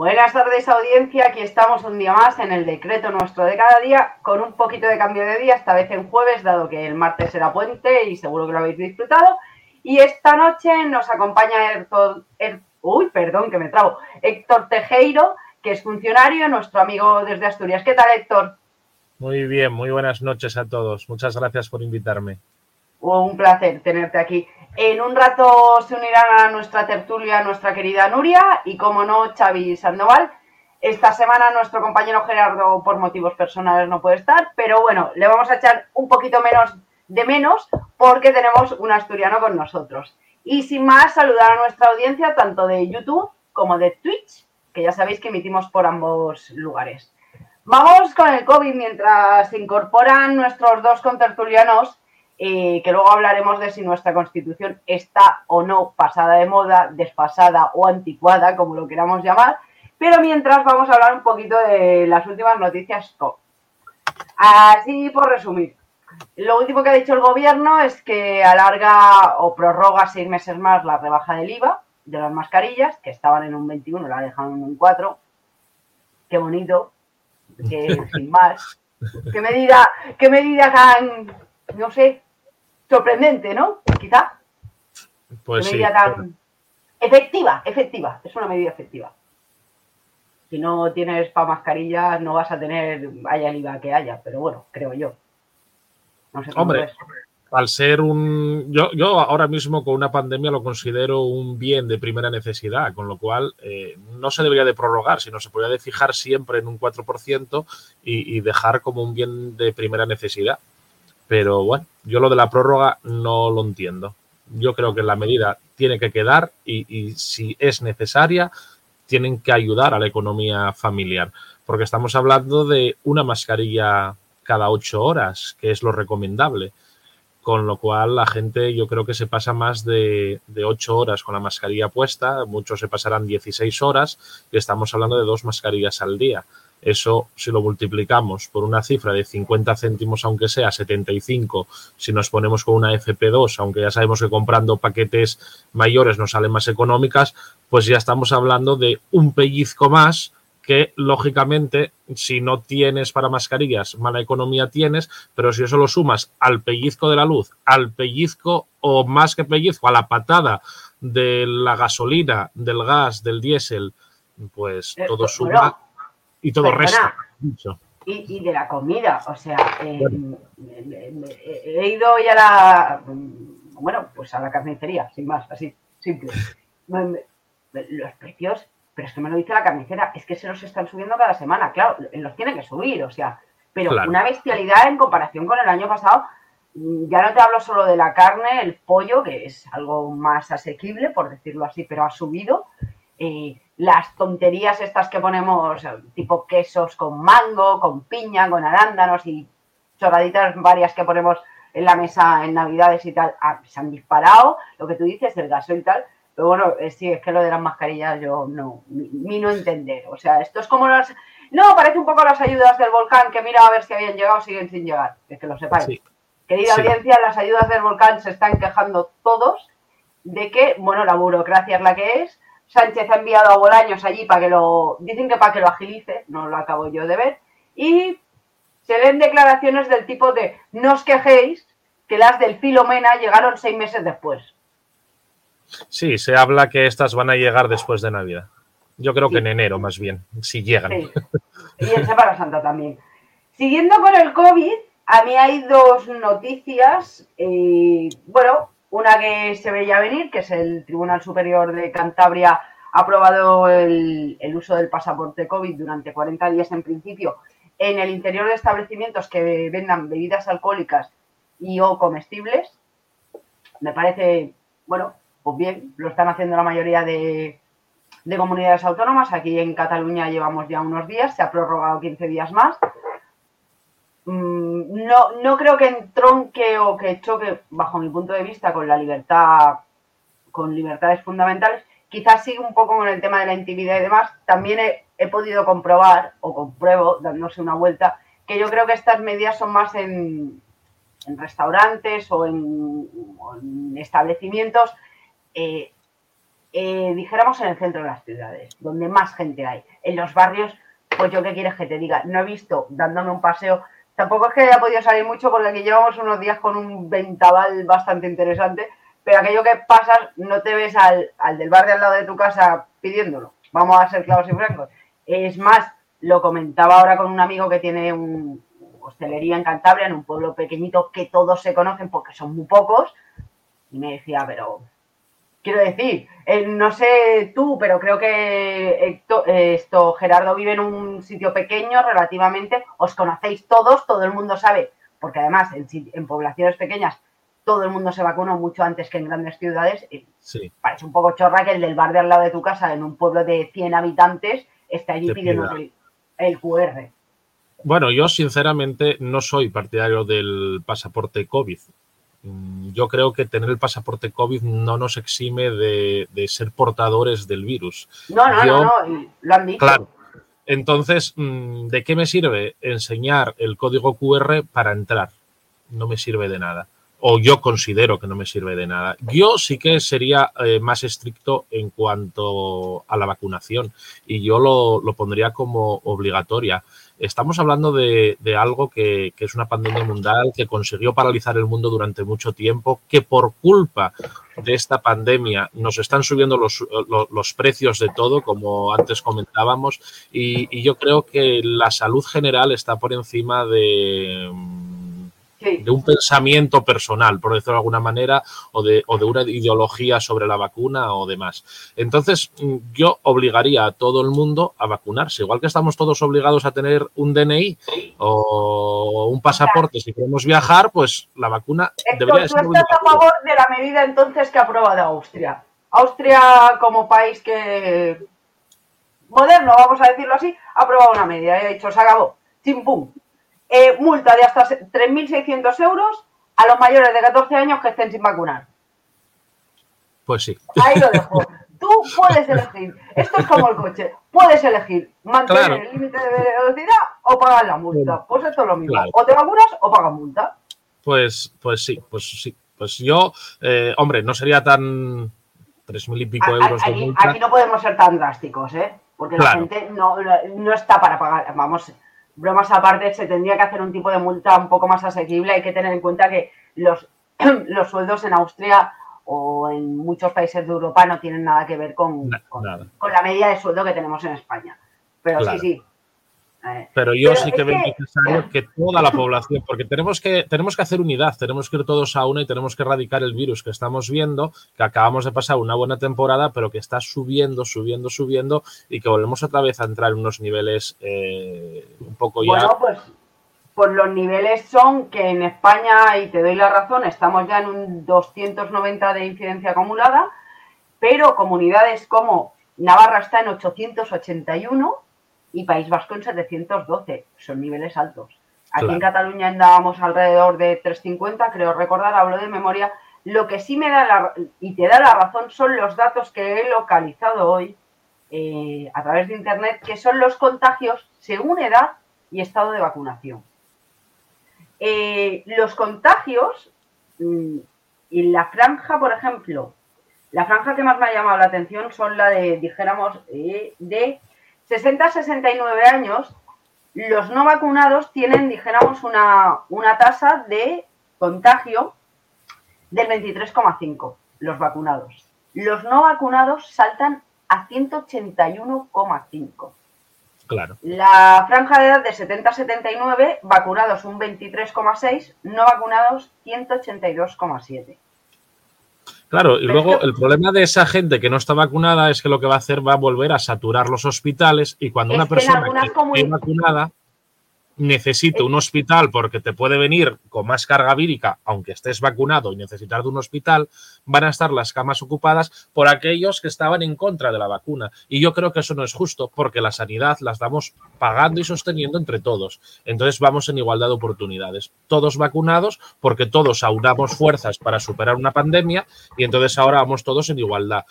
Buenas tardes audiencia, aquí estamos un día más en el decreto nuestro de cada día con un poquito de cambio de día, esta vez en jueves, dado que el martes era puente y seguro que lo habéis disfrutado. Y esta noche nos acompaña Héctor, uy, perdón que me trabo, Héctor Tejeiro, que es funcionario, nuestro amigo desde Asturias. ¿Qué tal Héctor? Muy bien, muy buenas noches a todos. Muchas gracias por invitarme. Un placer tenerte aquí. En un rato se unirán a nuestra tertulia nuestra querida Nuria y, como no, Xavi Sandoval. Esta semana nuestro compañero Gerardo, por motivos personales, no puede estar, pero bueno, le vamos a echar un poquito menos de menos porque tenemos un asturiano con nosotros. Y sin más, saludar a nuestra audiencia tanto de YouTube como de Twitch, que ya sabéis que emitimos por ambos lugares. Vamos con el COVID mientras se incorporan nuestros dos contertulianos eh, que luego hablaremos de si nuestra constitución está o no pasada de moda, desfasada o anticuada, como lo queramos llamar. Pero mientras vamos a hablar un poquito de las últimas noticias Así por resumir. Lo último que ha dicho el gobierno es que alarga o prorroga seis meses más la rebaja del IVA de las mascarillas, que estaban en un 21, la dejan en un 4. Qué bonito, que sin más. ¿Qué medida, qué medida tan, no sé, sorprendente, ¿no? Quizá. Pues sí. Efectiva, efectiva, es una medida efectiva. Si no tienes para mascarillas, no vas a tener, haya el IVA que haya, pero bueno, creo yo. No sé cómo Hombre, al ser un. Yo, yo ahora mismo con una pandemia lo considero un bien de primera necesidad, con lo cual eh, no se debería de prorrogar, sino se podría de fijar siempre en un 4% y, y dejar como un bien de primera necesidad. Pero bueno, yo lo de la prórroga no lo entiendo. Yo creo que la medida tiene que quedar y, si es necesaria, tienen que ayudar a la economía familiar. Porque estamos hablando de una mascarilla cada ocho horas, que es lo recomendable. Con lo cual la gente yo creo que se pasa más de, 8 horas con la mascarilla puesta, muchos se pasarán 16 horas y estamos hablando de dos mascarillas al día. Eso, si lo multiplicamos por una cifra de 50 céntimos, aunque sea 75, si nos ponemos con una FP2, aunque ya sabemos que comprando paquetes mayores nos salen más económicas, pues ya estamos hablando de un pellizco más que, lógicamente, si no tienes para mascarillas, mala economía tienes, pero si eso lo sumas al pellizco de la luz, al pellizco o más que pellizco, a la patada de la gasolina, del gas, del diésel, pues eh, todo suma y todo el resto. Y, de la comida, o sea, eh, he ido ya a la, bueno, pues a la carnicería, sin más, así, simple. Los precios, pero es que me lo dice la carnicera, es que se los están subiendo cada semana, claro, los tienen que subir, o sea, pero una bestialidad en comparación con el año pasado. Ya no te hablo solo de la carne, el pollo, que es algo más asequible, por decirlo así, pero ha subido. Eh, las tonterías estas que ponemos, tipo quesos con mango, con piña, con arándanos y chorraditas varias que ponemos en la mesa en Navidades y tal, ah, se han disparado. Lo que tú dices, el gaso y tal. Pero bueno, eh, sí, es que lo de las mascarillas yo no, ni, no entender. O sea, esto es como las... No, parece un poco las ayudas del volcán, que mira a ver si habían llegado o siguen sin llegar. Es que lo sepáis. Querida audiencia, las ayudas del volcán se están quejando todos de que, bueno, la burocracia es la que es, Sánchez ha enviado a Bolaños allí para que lo, dicen que para que lo agilice, no lo acabo yo de ver, y se ven declaraciones del tipo de no os quejéis que las del Filomena llegaron seis meses después. Sí, se habla que estas van a llegar después de Navidad. Yo creo que en enero más bien, si llegan. Y en Semana Santa también. Siguiendo con el COVID, a mí hay dos noticias. Eh, bueno, una que se veía venir, que es el Tribunal Superior de Cantabria ha aprobado el, uso del pasaporte COVID durante 40 días en principio en el interior de establecimientos que vendan bebidas alcohólicas y o comestibles. Me parece, bueno, pues bien, lo están haciendo la mayoría de, de comunidades autónomas. Aquí en Cataluña llevamos ya unos días, se ha prorrogado 15 días más. Mm, no, no creo que entronque o que choque, bajo mi punto de vista, con la libertad con libertades fundamentales. Quizás sí un poco con el tema de la intimidad y demás. También he, podido comprobar, o compruebo, dándose una vuelta, que yo creo que estas medidas son más en, restaurantes o en, establecimientos, eh, eh, dijéramos en el centro de las ciudades, donde más gente hay. En los barrios, pues yo qué quieres que te diga, no he visto dándome un paseo Tampoco es que haya podido salir mucho porque aquí llevamos unos días con un ventaval bastante interesante, pero aquello que pasas no te ves al, del bar de al lado de tu casa pidiéndolo. Vamos a ser claros y francos. Es más, lo comentaba ahora con un amigo que tiene un hostelería en Cantabria, en un pueblo pequeñito que todos se conocen porque son muy pocos, y me decía, pero Quiero decir, eh, no sé tú, pero creo que esto, Gerardo vive en un sitio pequeño relativamente, os conocéis todos, todo el mundo sabe, porque además en, poblaciones pequeñas todo el mundo se vacunó mucho antes que en grandes ciudades. Sí. Parece un poco chorra que el del bar de al lado de tu casa, en un pueblo de 100 habitantes, esté allí pidiendo el, el QR. Bueno, yo sinceramente no soy partidario del pasaporte COVID. Mm, yo creo que tener el pasaporte COVID no nos exime de, ser portadores del virus. No, no, no, no, lo han dicho. Claro. Entonces, mm, ¿de qué me sirve enseñar el código QR para entrar? No me sirve de nada. O yo considero que no me sirve de nada. Yo sí que sería eh, más estricto en cuanto a la vacunación y yo lo, lo pondría como obligatoria estamos hablando de, algo que, es una pandemia mundial que consiguió paralizar el mundo durante mucho tiempo, que por culpa de esta pandemia nos están subiendo los, los, precios de todo, como antes comentábamos, y yo creo que la salud general está por encima de de un pensamiento personal, por decirlo de alguna manera, o de, o de una ideología sobre la vacuna o demás. Entonces, mm, yo obligaría a todo el mundo a vacunarse, igual que estamos todos obligados a tener un DNI o un pasaporte si queremos viajar, pues la vacuna debería ser. ¿Tú estás a favor de la medida entonces que ha aprobado Austria? Austria, como país que moderno, vamos a decirlo así, ha aprobado una medida y ha dicho, se acabó, pum eh, multa de hasta 3.600 euros a los mayores de 14 años que estén sin vacunar. Pues sí. Ahí lo dejo. Tú puedes elegir. Esto es como el coche. Puedes elegir mantener el límite de velocidad o pagar la multa. Pues esto es lo mismo. O te vacunas o pagas multa. Pues, pues sí, pues sí. Pues yo, eh, hombre, no sería tan tres mil y pico euros de multa. Aquí no podemos ser tan drásticos, ¿eh? Porque la gente no, no está para pagar. Vamos, bromas aparte, se tendría que hacer un tipo de multa un poco más asequible. Hay que tener en cuenta que los, los sueldos en Austria o en muchos países de Europa no tienen nada que ver con, con, la media de sueldo que tenemos en España. Pero sí, sí, pero yo sí que veo necesario que toda la población, porque tenemos que, tenemos que hacer unidad, tenemos que ir todos a una y tenemos que erradicar el virus que estamos viendo, que acabamos de pasar una buena temporada, pero que está subiendo, subiendo, subiendo y que volvemos otra vez a entrar en unos niveles eh, un poco ya. Bueno, pues, pues los niveles son que en España, y te doy la razón, estamos ya en un 290 de incidencia acumulada, pero comunidades como Navarra está en 881 y País Vasco en 712. Son niveles altos. Aquí en Cataluña andábamos alrededor de 350, creo recordar, hablo de memoria. Lo que sí me da la, y te da la razón son los datos que he localizado hoy eh, a través de Internet, que son los contagios según edad y estado de vacunación. Eh, los contagios, mm, en la franja, por ejemplo, la franja que más me ha llamado la atención son la de, dijéramos, eh, de 60-69 años, los no vacunados tienen, dijéramos, una, una tasa de contagio del 23,5, los vacunados. Los no vacunados saltan a 181,5. Claro. La franja de edad de 70-79, vacunados un 23,6, no vacunados 182,7. Claro, y luego el problema de esa gente que no está vacunada es que lo que va a hacer va a volver a saturar los hospitales y cuando una persona que está vacunada necesite un hospital porque te puede venir con más carga vírica, aunque estés vacunado y necesitar de un hospital, van a estar las camas ocupadas por aquellos que estaban en contra de la vacuna. Y yo creo que eso no es justo porque la sanidad la estamos pagando y sosteniendo entre todos. Entonces vamos en igualdad de oportunidades. Todos vacunados porque todos aunamos fuerzas para superar una pandemia y entonces ahora vamos todos en igualdad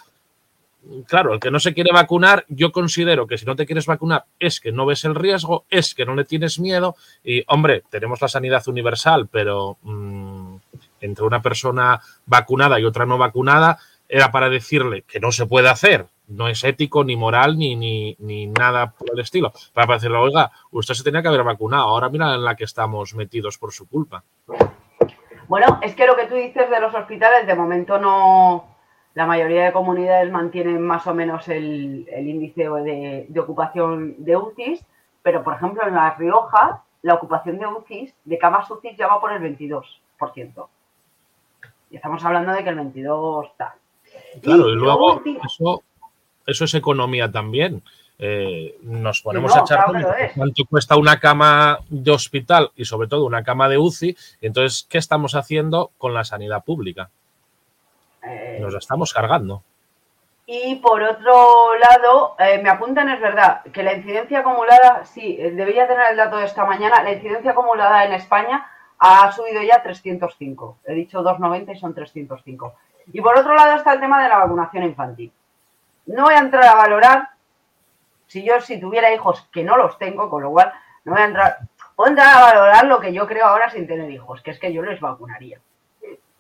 claro, el que no se quiere vacunar, yo considero que si no te quieres vacunar es que no ves el riesgo, es que no le tienes miedo y, hombre, tenemos la sanidad universal, pero mm, entre una persona vacunada y otra no vacunada era para decirle que no se puede hacer, no es ético, ni moral, ni, ni, ni nada por el estilo. Para decirle, oiga, usted se tenía que haber vacunado, ahora mira en la que estamos metidos por su culpa. Bueno, es que lo que tú dices de los hospitales de momento no, la mayoría de comunidades mantienen más o menos el, índice de, ocupación de UCIs, pero por ejemplo en La Rioja la ocupación de UCIs, de camas UCIs ya va por el 22%. Y estamos hablando de que el 22 está. Claro, y, luego eso, eso es economía también. Eh, nos ponemos a echar cuánto cuesta una cama de hospital y sobre todo una cama de UCI. Entonces, ¿qué estamos haciendo con la sanidad pública? Eh, Nos la estamos cargando. Y por otro lado, eh, me apuntan, es verdad, que la incidencia acumulada, sí, eh, debería tener el dato de esta mañana, la incidencia acumulada en España ha subido ya 305. He dicho 290 y son 305. Y por otro lado está el tema de la vacunación infantil. No voy a entrar a valorar, si yo si tuviera hijos, que no los tengo, con lo cual no voy a entrar, puedo entrar a valorar lo que yo creo ahora sin tener hijos, que es que yo les vacunaría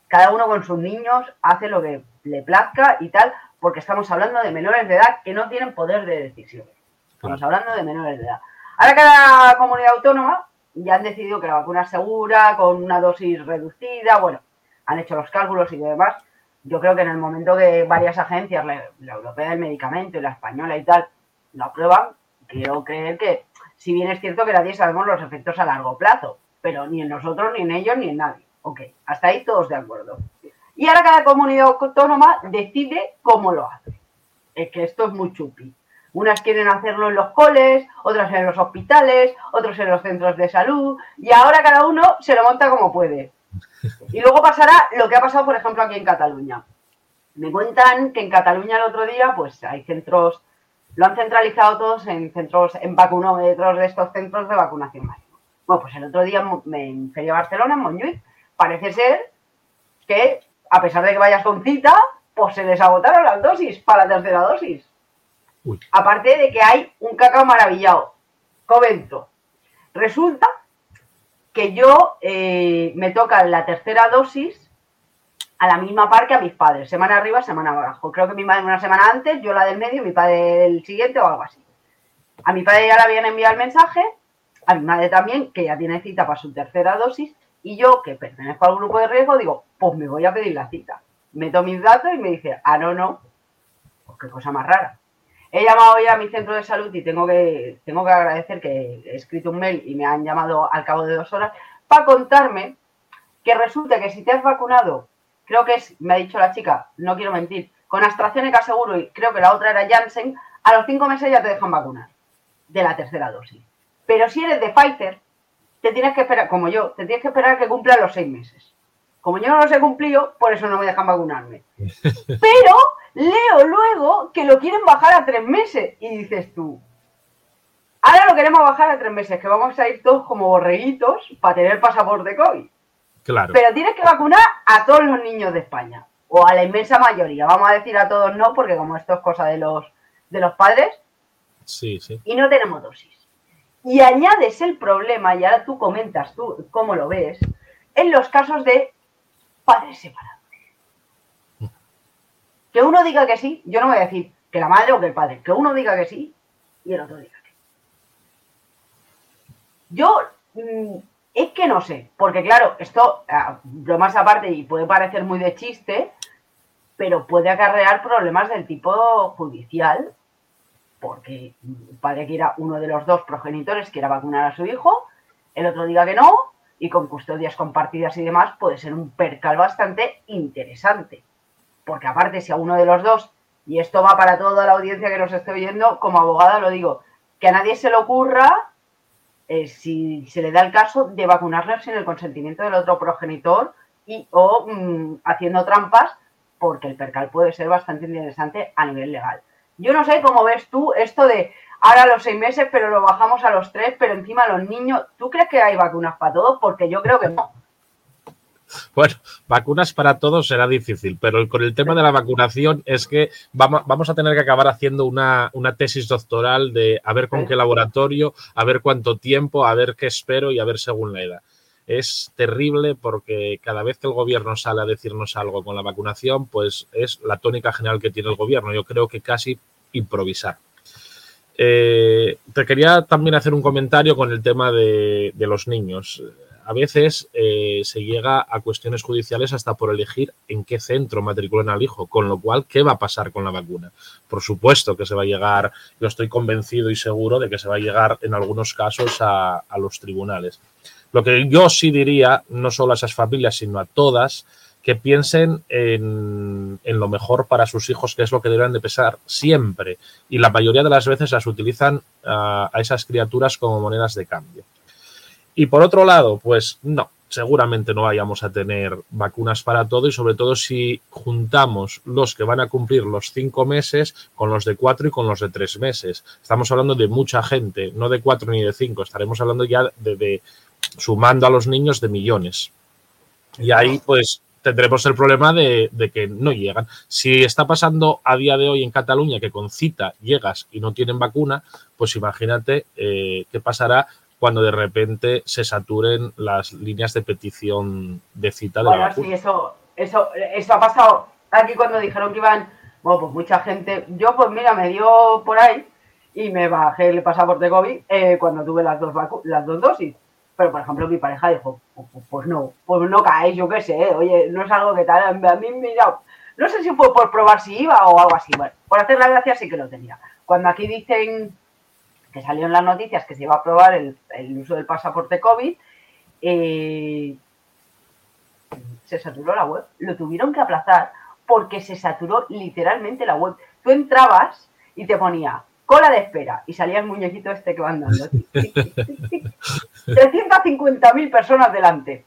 cada uno con sus niños hace lo que le plazca y tal, porque estamos hablando de menores de edad que no tienen poder de decisión. Estamos hablando de menores de edad. Ahora cada comunidad autónoma ya han decidido que la vacuna es segura, con una dosis reducida, bueno, han hecho los cálculos y demás. Yo creo que en el momento que varias agencias, la, Europea del Medicamento y la Española y tal, lo aprueban, quiero creer que, si bien es cierto que nadie sabemos los efectos a largo plazo, pero ni en nosotros, ni en ellos, ni en nadie. Ok, hasta ahí todos de acuerdo. Y ahora cada comunidad autónoma decide cómo lo hace. Es que esto es muy chupi. Unas quieren hacerlo en los coles, otras en los hospitales, otros en los centros de salud, y ahora cada uno se lo monta como puede. Y luego pasará lo que ha pasado, por ejemplo, aquí en Cataluña. Me cuentan que en Cataluña el otro día, pues hay centros, lo han centralizado todos en centros, en vacunómetros de estos centros de vacunación Bueno, pues el otro día me fui a Barcelona, en Montjuic, parece ser que, a pesar de que vayas con cita, pues se les agotaron las dosis para la tercera dosis. Aparte de que hay un cacao maravillado. Comento. Resulta que yo eh, me toca la tercera dosis a la misma par que a mis padres, semana arriba, semana abajo. Creo que mi madre una semana antes, yo la del medio, mi padre el siguiente o algo así. A mi padre ya le habían enviado el mensaje, a mi madre también, que ya tiene cita para su tercera dosis, y yo, que pertenezco al grupo de riesgo, digo, pues me voy a pedir la cita. Meto mis datos y me dice, ah, no, no. Pues qué cosa más rara. He llamado hoy a mi centro de salud y tengo que, tengo que agradecer que he escrito un mail y me han llamado al cabo de dos horas para contarme que resulta que si te has vacunado, creo que es, me ha dicho la chica, no quiero mentir, con AstraZeneca seguro y creo que la otra era Janssen, a los cinco meses ya te dejan vacunar de la tercera dosis. Pero si eres de Pfizer, te tienes que esperar, como yo, te tienes que esperar que cumpla los seis meses. Como yo no los he cumplido, por eso no me dejan vacunarme. Pero leo luego que lo quieren bajar a tres meses y dices tú, ahora lo queremos bajar a tres meses, que vamos a ir todos como borreguitos para tener pasaporte COVID. Claro. Pero tienes que vacunar a todos los niños de España, o a la inmensa mayoría. Vamos a decir a todos no, porque como esto es cosa de los, de los padres, sí, sí. y no tenemos dosis y añades el problema, y ahora tú comentas tú cómo lo ves, en los casos de padres separados. Que uno diga que sí, yo no voy a decir que la madre o que el padre, que uno diga que sí y el otro diga que Yo mm, es que no sé, porque claro, esto, ah, lo más aparte, y puede parecer muy de chiste, pero puede acarrear problemas del tipo judicial porque el padre quiera uno de los dos progenitores quiera vacunar a su hijo, el otro diga que no, y con custodias compartidas y demás puede ser un percal bastante interesante. Porque aparte, si a uno de los dos, y esto va para toda la audiencia que nos esté oyendo, como abogada lo digo, que a nadie se le ocurra eh, si se le da el caso de vacunarle sin el consentimiento del otro progenitor y, o mm, haciendo trampas, porque el percal puede ser bastante interesante a nivel legal. Yo no sé cómo ves tú esto de ahora los seis meses, pero lo bajamos a los tres, pero encima los niños, ¿tú crees que hay vacunas para todos? Porque yo creo que no. Bueno, vacunas para todos será difícil, pero con el tema de la vacunación es que vamos a tener que acabar haciendo una, tesis doctoral de a ver con qué laboratorio, a ver cuánto tiempo, a ver qué espero y a ver según la edad. Es terrible porque cada vez que el gobierno sale a decirnos algo con la vacunación, pues es la tónica general que tiene el gobierno. Yo creo que casi improvisar. Eh, te quería también hacer un comentario con el tema de, los niños. A veces eh, se llega a cuestiones judiciales hasta por elegir en qué centro matriculan al hijo, con lo cual, ¿qué va a pasar con la vacuna? Por supuesto que se va a llegar, yo estoy convencido y seguro de que se va a llegar en algunos casos a, a los tribunales. Lo que yo sí diría, no solo a esas familias, sino a todas, que piensen en, lo mejor para sus hijos, que es lo que deben de pesar siempre. Y la mayoría de las veces las utilizan a, esas criaturas como monedas de cambio. Y por otro lado, pues no, seguramente no vayamos a tener vacunas para todo y sobre todo si juntamos los que van a cumplir los cinco meses con los de cuatro y con los de tres meses. Estamos hablando de mucha gente, no de cuatro ni de cinco, estaremos hablando ya de sumando a los niños de millones. Y ahí pues tendremos el problema de, que no llegan. Si está pasando a día de hoy en Cataluña que con cita llegas y no tienen vacuna, pues imagínate eh, qué pasará cuando de repente se saturen las líneas de petición de cita de bueno, la Sí, eso, eso, eso ha pasado aquí cuando dijeron que iban, bueno, pues mucha gente. Yo, pues mira, me dio por ahí y me bajé el pasaporte COVID eh, cuando tuve las dos, las dos dosis. Pero, por ejemplo, mi pareja dijo, pues no, pues no caes, yo qué sé, oye, no es algo que tal, a mí mira, no sé si fue por probar si iba o algo así, bueno, por hacer la gracia sí que lo tenía. Cuando aquí dicen que salió en las noticias que se iba a probar el, uso del pasaporte COVID, eh, se saturó la web, lo tuvieron que aplazar porque se saturó literalmente la web. Tú entrabas y te ponía cola de espera y salía el muñequito este que va andando. 350.000 personas delante.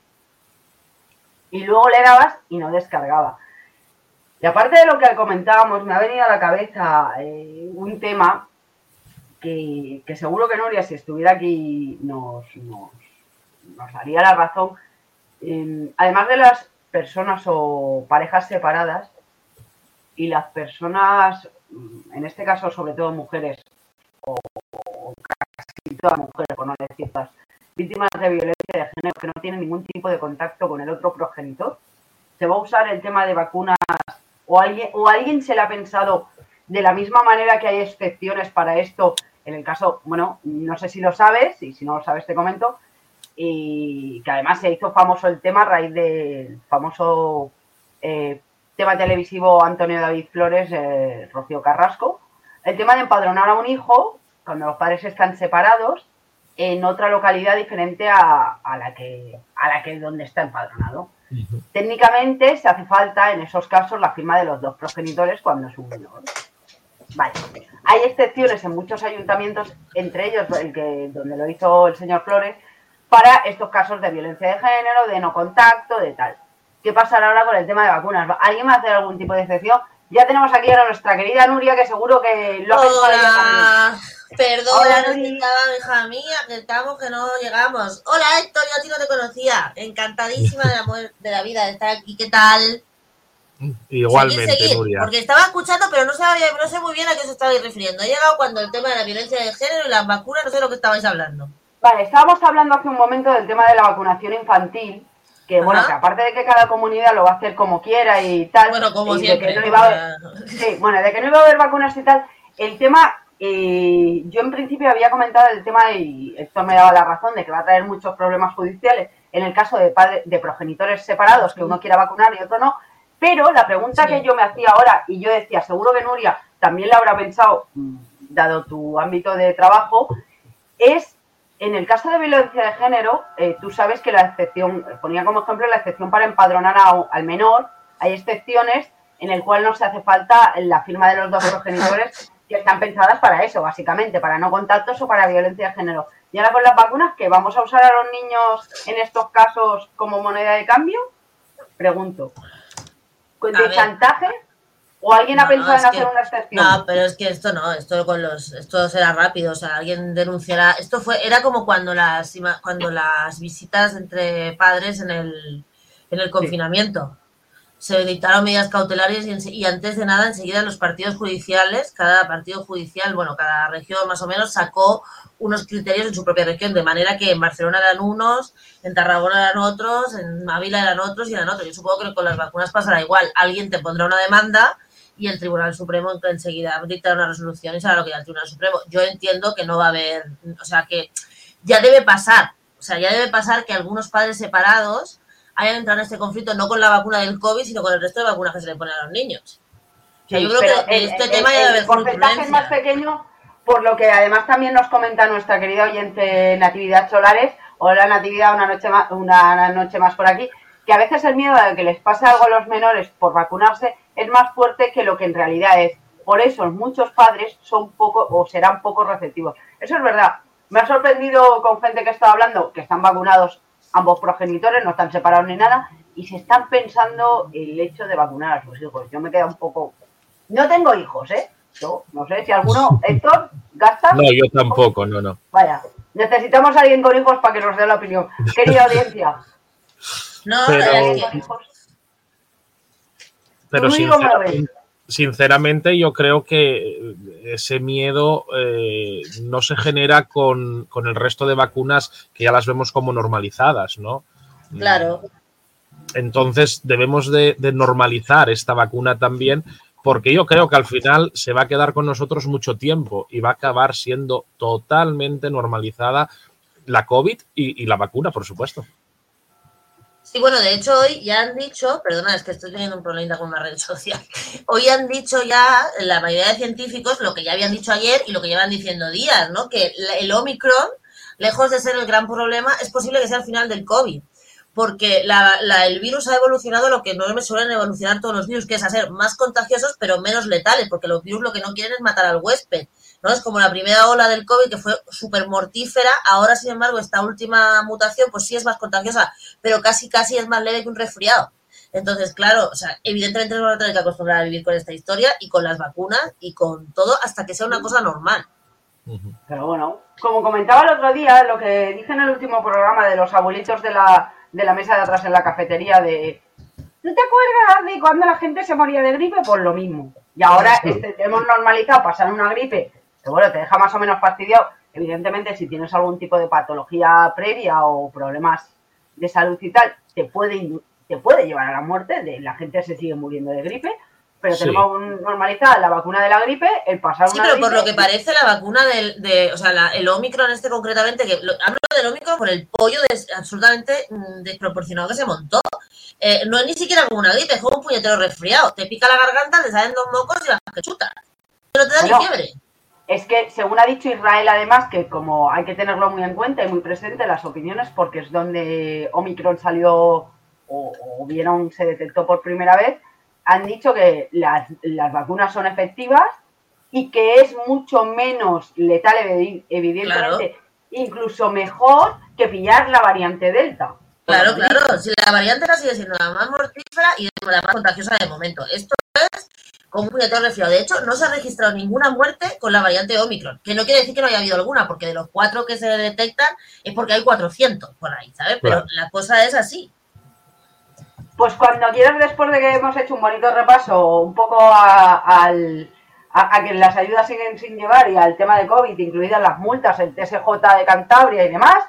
Y luego le dabas y no descargaba. Y aparte de lo que comentábamos, me ha venido a la cabeza eh, un tema que, seguro que Noria, si estuviera aquí, nos, nos, daría la razón. además de las personas o parejas separadas y las personas Mm, en este caso sobre todo mujeres, o, casi todas mujeres, por no decir todas, víctimas de violencia de género que no tienen ningún tipo de contacto con el otro progenitor, se va a usar el tema de vacunas o alguien, o alguien se le ha pensado de la misma manera que hay excepciones para esto, en el caso, bueno, no sé si lo sabes, y si no lo sabes te comento, y que además se hizo famoso el tema a raíz del famoso eh, tema televisivo Antonio David Flores, eh, Rocío Carrasco. El tema de empadronar a un hijo cuando los padres están separados en otra localidad diferente a, la que a la que donde está empadronado. Técnicamente se hace falta en esos casos la firma de los dos progenitores cuando es un menor. Vale. Hay excepciones en muchos ayuntamientos, entre ellos el que donde lo hizo el señor Flores, para estos casos de violencia de género, de no contacto, de tal. ¿Qué pasará ahora con el tema de vacunas? ¿Alguien va a hacer algún tipo de excepción? Ya tenemos aquí a nuestra querida Nuria, que seguro que lo Hola, perdón, no estaba hija mía, que estamos, que no llegamos. Hola Héctor, yo a ti no te conocía. Encantadísima de la, de la vida de estar aquí. ¿Qué tal? Igualmente, Nuria. Porque estaba escuchando, pero no, sabía, no sé muy bien a qué os estabais refiriendo. He llegado cuando el tema de la violencia de género y las vacunas, no sé lo que estabais hablando. Vale, estábamos hablando hace un momento del tema de la vacunación infantil que bueno, que aparte de que cada comunidad lo va a hacer como quiera y tal, bueno, como y siempre, de que no iba a haber, sí, bueno, de que no iba a haber vacunas y tal, el tema, eh, yo en principio había comentado el tema y esto me daba la razón de que va a traer muchos problemas judiciales en el caso de padres, de progenitores separados que uno quiera vacunar y otro no, pero la pregunta que yo me hacía ahora y yo decía, seguro que Nuria también la habrá pensado, mm, dado tu ámbito de trabajo, es en el caso de violencia de género, eh, tú sabes que la excepción, ponía como ejemplo la excepción para empadronar al menor, hay excepciones en el cual no se hace falta la firma de los dos progenitores, que están pensadas para eso, básicamente, para no contactos o para violencia de género. Y ahora con las vacunas, ¿que vamos a usar a los niños en estos casos como moneda de cambio? Pregunto. ¿De chantaje? ¿O alguien ha pensado en hacer una excepción? No, pero es que esto no, esto con los, esto será rápido, o sea, alguien denunciará. Esto fue, era como cuando las cuando las visitas entre padres en el, en el confinamiento se dictaron medidas cautelares y, antes de nada, enseguida los partidos judiciales, cada partido judicial, bueno, cada región más o menos sacó unos criterios en su propia región, de manera que en Barcelona eran unos, en Tarragona eran otros, en Ávila eran otros y eran otros. Yo supongo que con las vacunas pasará igual. Alguien te pondrá una demanda y el Tribunal Supremo enseguida dictará una resolución y será lo que da el Tribunal Supremo. Yo entiendo que no va a haber, o sea, que ya debe pasar, o sea, ya debe pasar que algunos padres separados hayan entrado en este conflicto no con la vacuna del COVID, sino con el resto de vacunas que se le ponen a los niños. yo creo que este tema ya debe El porcentaje es más pequeño, por lo que además también nos comenta nuestra querida oyente Natividad Solares. Hola Natividad, una noche más, una noche más por aquí. Que a veces el miedo de que les pase algo a los menores por vacunarse es más fuerte que lo que en realidad es. Por eso muchos padres son poco o serán poco receptivos. Eso es verdad. Me ha sorprendido con gente que he estado hablando que están vacunados ambos progenitores, no están separados ni nada, y se están pensando el hecho de vacunar a sus hijos. Yo me queda un poco... No tengo hijos, ¿eh? Yo no sé si alguno, Héctor, gasta. No, yo tampoco, no, no. Vaya, necesitamos a alguien con hijos para que nos dé la opinión. Querida audiencia. No, pero, pero sinceramente, sinceramente, yo creo que ese miedo eh, no se genera con, el resto de vacunas que ya las vemos como normalizadas, ¿no? Claro. Entonces debemos de, normalizar esta vacuna también porque yo creo que al final se va a quedar con nosotros mucho tiempo y va a acabar siendo totalmente normalizada la COVID y la vacuna, por supuesto. Sí, bueno, de hecho hoy ya han dicho, perdona, es que estoy teniendo un problema con una red social. Hoy han dicho ya la mayoría de científicos lo que ya habían dicho ayer y lo que llevan diciendo días, ¿no? Que el Omicron, lejos de ser el gran problema, es posible que sea el final del COVID. Porque el virus ha evolucionado lo que no me suelen evolucionar todos los virus, que es hacer más contagiosos pero menos letales, porque los virus lo que no quieren es matar al huésped. ¿No? Es como la primera ola del COVID que fue súper mortífera, ahora sin embargo esta última mutación pues sí es más contagiosa, pero casi casi es más leve que un resfriado. Entonces, claro, o sea, evidentemente nos vamos a tener que acostumbrar a vivir con esta historia y con las vacunas y con todo hasta que sea una cosa normal. Pero bueno, como comentaba el otro día, lo que dije en el último programa de los abuelitos de la, de la mesa de atrás en la cafetería de ¿No te acuerdas de cuando la gente se moría de gripe? Pues lo mismo. Y ahora este, hemos normalizado pasar una gripe que bueno, te deja más o menos fastidiado. Evidentemente, si tienes algún tipo de patología previa o problemas de salud y tal, te puede, te puede llevar a la muerte, de, la gente se sigue muriendo de gripe, pero tenemos normalizada la vacuna de la gripe, el pasar Sí, pero por lo que parece la vacuna del, de, o sea, el Omicron este concretamente, que hablo del Omicron por el pollo absolutamente mm, desproporcionado que se montó. Eh, no es ni siquiera como una gripe, es como un puñetero resfriado. Te pica la garganta, te salen dos mocos y las que chutas. No te da ni fiebre es que, según ha dicho Israel, además, que como hay que tenerlo muy en cuenta y muy presente las opiniones, porque es donde Omicron salió o, vieron, se detectó por primera vez, han dicho que las, vacunas son efectivas y que es mucho menos letal, evidentemente, incluso mejor que pillar la variante Delta. Claro, claro, si la variante la sigue siendo la más mortífera y la más contagiosa de momento. Esto es puñetero resfriado. De hecho, no se ha registrado ninguna muerte con la variante Omicron, que no quiere decir que no haya habido alguna, porque de los cuatro que se detectan es porque hay 400 por ahí, ¿sabes? Pero la cosa es así. Pues cuando quieras, después de que hemos hecho un bonito repaso un poco a, a, que las ayudas siguen sin llevar y al tema de COVID, incluidas las multas, el TSJ de Cantabria y demás,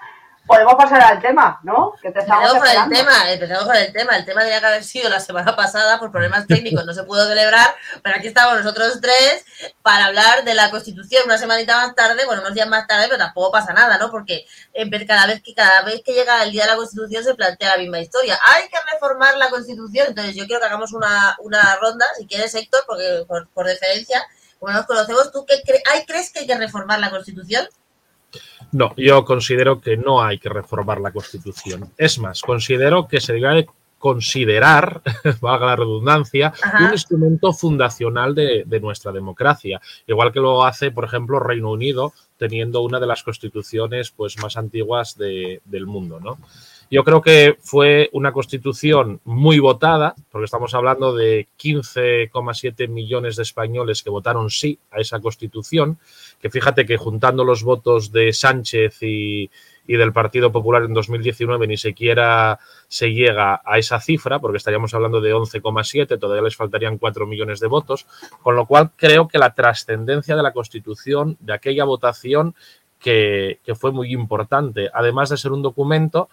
podemos pasar al tema, ¿no? Que empezamos con el tema, empezamos con el tema. El tema tenía que haber sido la semana pasada por problemas técnicos, no se pudo celebrar, pero aquí estamos nosotros tres para hablar de la Constitución una semanita más tarde, bueno, unos días más tarde, pero tampoco pasa nada, ¿no? Porque cada vez que cada vez que llega el día de la Constitución se plantea la misma historia. Hay que reformar la Constitución, entonces yo quiero que hagamos una, una ronda, si quieres, Héctor, porque por, por deferencia, como nos conocemos, ¿tú qué crees que hay que reformar la Constitución? No, yo considero que no hay que reformar la Constitución. Es más, considero que se debe considerar, valga la redundancia, un instrumento fundacional de, nuestra democracia, igual que lo hace, por ejemplo, Reino Unido, teniendo una de las constituciones pues, más antiguas del mundo. ¿no? Yo creo que fue una constitución muy votada, porque estamos hablando de 15,7 millones de españoles que votaron sí a esa constitución, que fíjate que juntando los votos de Sánchez y, del Partido Popular en 2019 ni siquiera se llega a esa cifra, porque estaríamos hablando de 11,7, todavía les faltarían 4 millones de votos, con lo cual creo que la trascendencia de la Constitución, de aquella votación, que, que, fue muy importante, además de ser un documento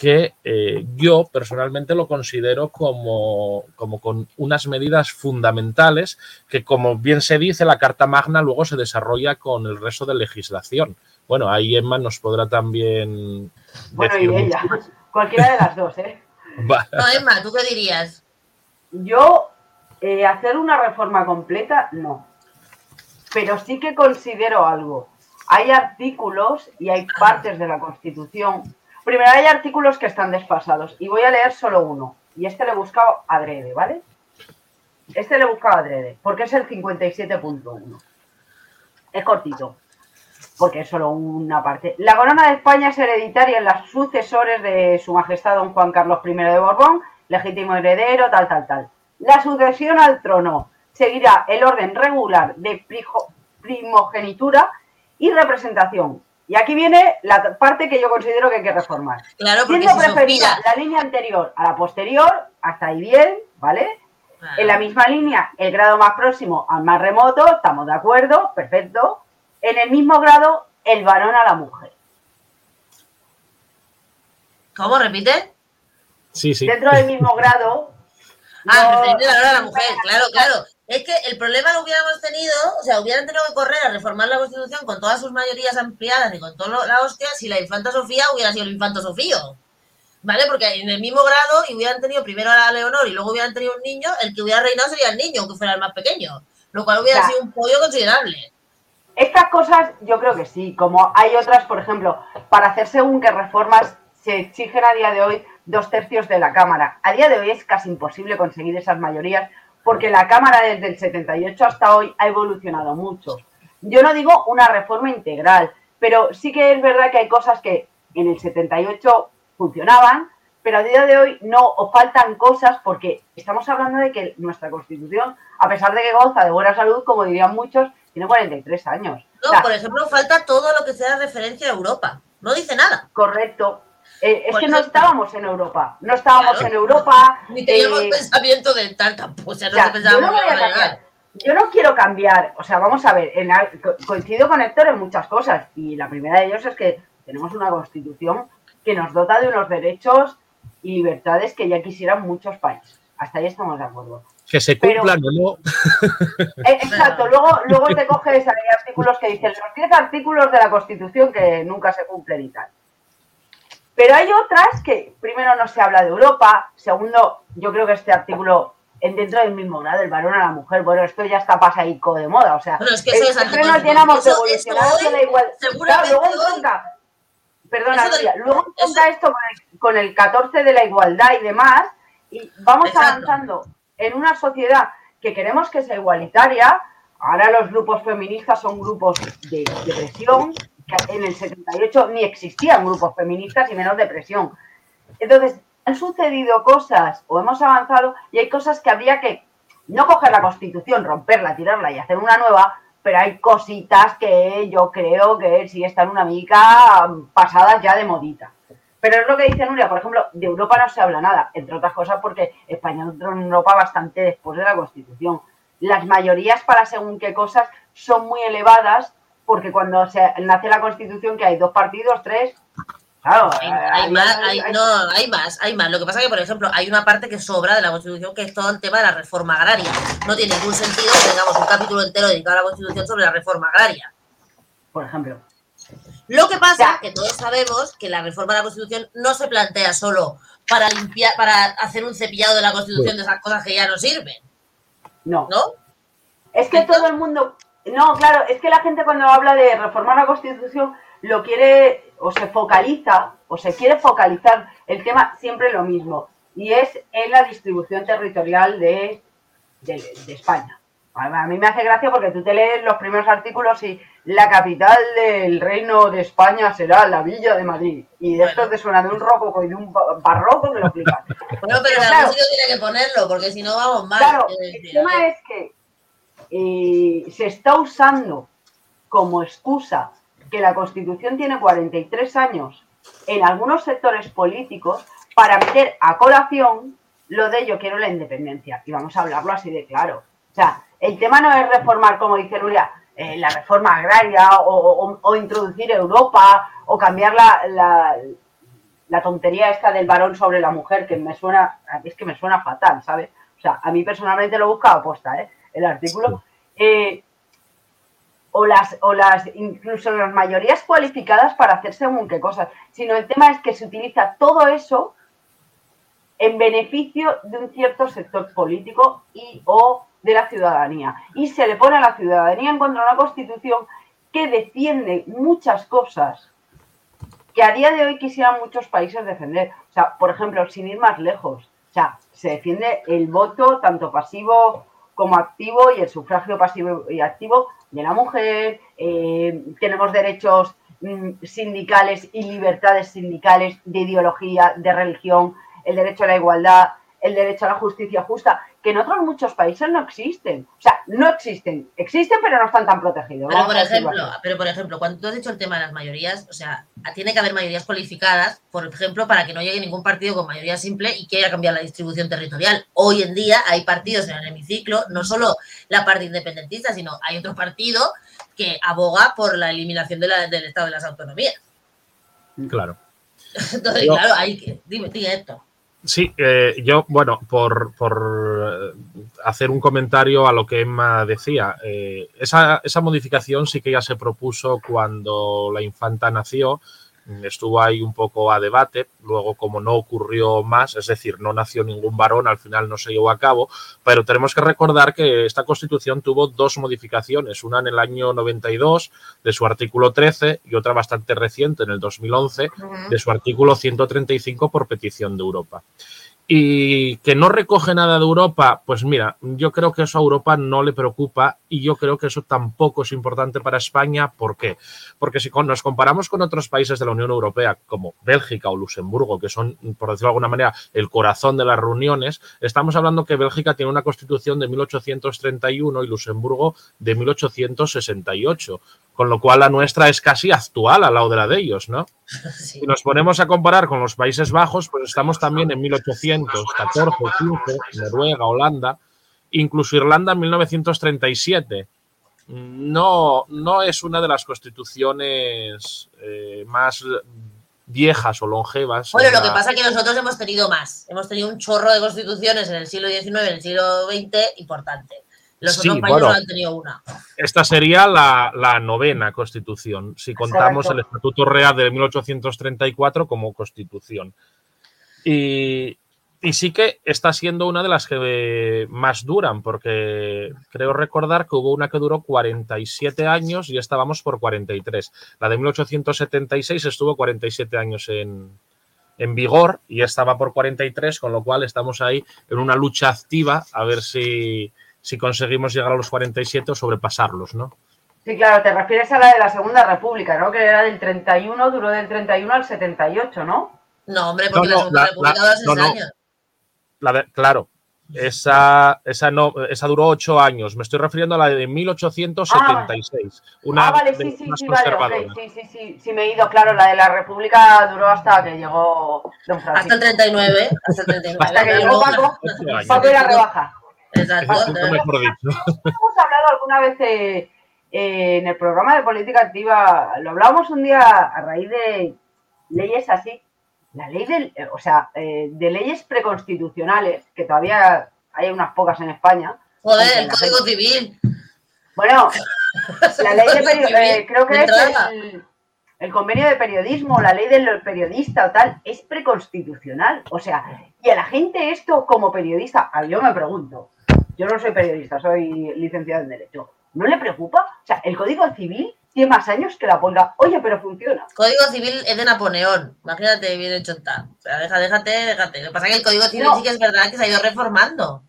que eh, yo personalmente lo considero como, como, con unas medidas fundamentales que, como bien se dice, la Carta Magna luego se desarrolla con el resto de legislación. Bueno, ahí Emma nos podrá también... Bueno, y ella, cualquiera de las dos, ¿eh? No, Emma, ¿tú qué dirías? Yo, eh, hacer una reforma completa, no. Pero sí que considero algo. Hay artículos y hay partes de la Constitución Primero, hay artículos que están desfasados y voy a leer solo uno. Y este le he buscado adrede, ¿vale? Este le he buscado adrede, porque es el 57.1. Es cortito, porque es solo una parte. La corona de España es hereditaria en los sucesores de su majestad don Juan Carlos I de Borbón, legítimo heredero, tal, tal, tal. La sucesión al trono seguirá el orden regular de primogenitura y representación, y aquí viene la parte que yo considero que hay que reformar. Claro, porque Siendo preferida la línea anterior a la posterior, hasta ahí bien, ¿vale? En la misma línea, el grado más próximo al más remoto, estamos de acuerdo, perfecto. En el mismo grado, el varón a la mujer. ¿Cómo? ¿Repite? Sí, sí. Dentro del mismo grado. ah, no, el a la mujer, claro, claro. Es que el problema lo hubiéramos tenido, o sea, hubieran tenido que correr a reformar la Constitución con todas sus mayorías ampliadas y con toda la hostia si la infanta Sofía hubiera sido el infanto Sofío. ¿Vale? Porque en el mismo grado y hubieran tenido primero a la Leonor y luego hubieran tenido un niño, el que hubiera reinado sería el niño, aunque fuera el más pequeño. Lo cual hubiera sido un pollo considerable. Estas cosas yo creo que sí, como hay otras, por ejemplo, para hacer según qué reformas se exigen a día de hoy dos tercios de la Cámara. A día de hoy es casi imposible conseguir esas mayorías porque la Cámara desde el 78 hasta hoy ha evolucionado mucho. Yo no digo una reforma integral, pero sí que es verdad que hay cosas que en el 78 funcionaban, pero a día de hoy no o faltan cosas porque estamos hablando de que nuestra Constitución, a pesar de que goza de buena salud, como dirían muchos, tiene 43 años. No, por ejemplo, falta todo lo que sea referencia a Europa. No dice nada. Correcto. Eh, es que no estábamos en Europa, no estábamos en Europa. Ni teníamos eh, pensamiento de tal tampoco, o sea, no yo, no yo no quiero cambiar, o sea, vamos a ver, coincido con Héctor en muchas cosas y la primera de ellos es que tenemos una constitución que nos dota de unos derechos y libertades que ya quisieran muchos países. Hasta ahí estamos de acuerdo. Que se cumplan no. Eh, exacto, luego, luego te coges, hay artículos que dicen los 10 artículos de la Constitución que nunca se cumplen y tal. Pero hay otras que, primero, no se habla de Europa, segundo, yo creo que este artículo en dentro del mismo grado, el varón a la mujer, bueno, esto ya está pasaico de moda, o sea, pero es que eso es no llenamos de evolucionar la igualdad. luego perdona, luego entonca esto con el, 14 de la igualdad y demás, y vamos avanzando en una sociedad que queremos que sea igualitaria, ahora los grupos feministas son grupos de, de presión, en el 78 ni existían grupos feministas y menos depresión. Entonces, han sucedido cosas o hemos avanzado y hay cosas que habría que no coger la constitución, romperla, tirarla y hacer una nueva, pero hay cositas que yo creo que sí están una mica pasadas ya de modita. Pero es lo que dice Nuria, por ejemplo, de Europa no se habla nada, entre otras cosas porque España entró en Europa bastante después de la Constitución. Las mayorías para según qué cosas son muy elevadas porque cuando se nace la Constitución, que hay dos partidos, tres, Claro, hay, más, hay, no, hay más, hay más. Lo que pasa es que, por ejemplo, hay una parte que sobra de la Constitución que es todo el tema de la reforma agraria. No tiene ningún sentido que tengamos un capítulo entero dedicado a la Constitución sobre la reforma agraria. Por ejemplo. Lo que pasa es que todos sabemos que la reforma de la Constitución no se plantea solo para limpiar, para hacer un cepillado de la Constitución de esas cosas que ya no sirven. No. ¿No? Es que todo el mundo no, claro, es que la gente cuando habla de reformar la Constitución lo quiere o se focaliza o se quiere focalizar el tema siempre lo mismo. y es en la distribución territorial de, España. A mí me hace gracia porque tú te lees los primeros artículos y la capital del reino de España será la Villa de Madrid. Y de esto te suena de un rococo y de un barroco que lo explican. bueno, pero, claro, tiene que ponerlo porque si no vamos mal. Claro, el tema es que eh, se está usando como excusa que la Constitución tiene 43 años en algunos sectores políticos para meter a colación lo de yo quiero la independencia. Y vamos a hablarlo así de claro. O sea, el tema no es reformar, como dice Nuria, eh, la reforma agraria o, introducir Europa o cambiar la, la, tontería esta del varón sobre la mujer, que me suena, es que me suena fatal, ¿sabes? O sea, a mí personalmente lo he buscado aposta, ¿eh? El artículo. Eh, o las, o las, incluso las mayorías cualificadas para hacer según qué cosas, sino el tema es que se utiliza todo eso en beneficio de un cierto sector político y o de la ciudadanía. Y se le pone a la ciudadanía en contra de una constitución que defiende muchas cosas que a día de hoy quisieran muchos países defender. O sea, por ejemplo, sin ir más lejos, o sea, se defiende el voto tanto pasivo como activo y el sufragio pasivo y activo de la mujer, eh, tenemos derechos mm, sindicales y libertades sindicales de ideología, de religión, el derecho a la igualdad, el derecho a la justicia justa, que en otros muchos países no existen. O sea, no existen. Existen, pero no están tan protegidos. Pero por, ejemplo, pero por ejemplo, cuando tú has dicho el tema de las mayorías, o sea, tiene que haber mayorías cualificadas, por ejemplo, para que no llegue ningún partido con mayoría simple y quiera cambiar la distribución territorial. Hoy en día hay partidos en el hemiciclo, no solo la parte independentista, sino hay otro partido que aboga por la eliminación del Estado de las autonomías. Claro. Entonces, claro, hay que. Dime, dime esto. Sí, eh, yo, bueno, por, por, hacer un comentario a lo que Emma decía, eh, esa, esa, modificación sí que ya se propuso cuando la infanta nació estuvo ahí un poco a debate, luego como no ocurrió más, es decir, no nació ningún varón, al final no se llevó a cabo, pero tenemos que recordar que esta constitución tuvo dos modificaciones, una en el año 92 de su artículo 13 y otra bastante reciente en el 2011 de su artículo 135 por petición de Europa y que no recoge nada de Europa, pues mira, yo creo que eso a Europa no le preocupa y yo creo que eso tampoco es importante para España. ¿Por qué? Porque si nos comparamos con otros países de la Unión Europea, como Bélgica o Luxemburgo, que son, por decirlo de alguna manera, el corazón de las reuniones, estamos hablando que Bélgica tiene una constitución de 1831 y Luxemburgo de 1868 con lo cual la nuestra es casi actual al lado de la de ellos, ¿no? Si nos ponemos a comparar con los Países Bajos, pues estamos también en 1814, 15, Noruega, Holanda, incluso Irlanda en 1937. No, no es una de las constituciones eh, más viejas o longevas. Bueno, lo que pasa es que nosotros hemos tenido más. Hemos tenido un chorro de constituciones en el siglo XIX, en el siglo XX, importante. Los otros países han tenido una. Esta sería la, novena constitución, si contamos el Estatuto Real de 1834 como constitución. Y, sí que está siendo una de las que más duran, porque creo recordar que hubo una que duró 47 años y estábamos por 43. La de 1876 estuvo 47 años en, en vigor y estaba por 43, con lo cual estamos ahí en una lucha activa a ver si si conseguimos llegar a los 47 o sobrepasarlos, ¿no? Sí, claro, te refieres a la de la Segunda República, ¿no? Que era del 31, duró del 31 al 78, ¿no? No, hombre, porque la Segunda República duró 6 años. Claro, esa, esa, no, esa duró 8 años. Me estoy refiriendo a la de 1876. Ah, una ah, vale, sí, sí, sí, vale, sí, sí, sí, sí, me he ido, claro, la de la República duró hasta que llegó Don Francisco. Hasta el 39, hasta el 39. hasta que llegó Paco, Paco y la rebaja. Exacto. Hemos hablado alguna vez eh, eh, en el programa de política activa, lo hablábamos un día a raíz de leyes así, la ley del, o sea, eh, de leyes preconstitucionales, que todavía hay unas pocas en España. Joder, el Código Civil. Bueno, la ley de periodismo, creo que es el, el convenio de periodismo, la ley del periodista o tal, es preconstitucional. O sea, y a la gente esto como periodista, yo me pregunto, yo no soy periodista, soy licenciado en Derecho. ¿No le preocupa? O sea, el Código Civil tiene más años que la ponga. Oye, pero funciona. Código civil es de Napoleón. Imagínate, bien hecho está. O sea, déjate, déjate. Lo que pasa es que el Código civil sí que es verdad que se ha ido reformando.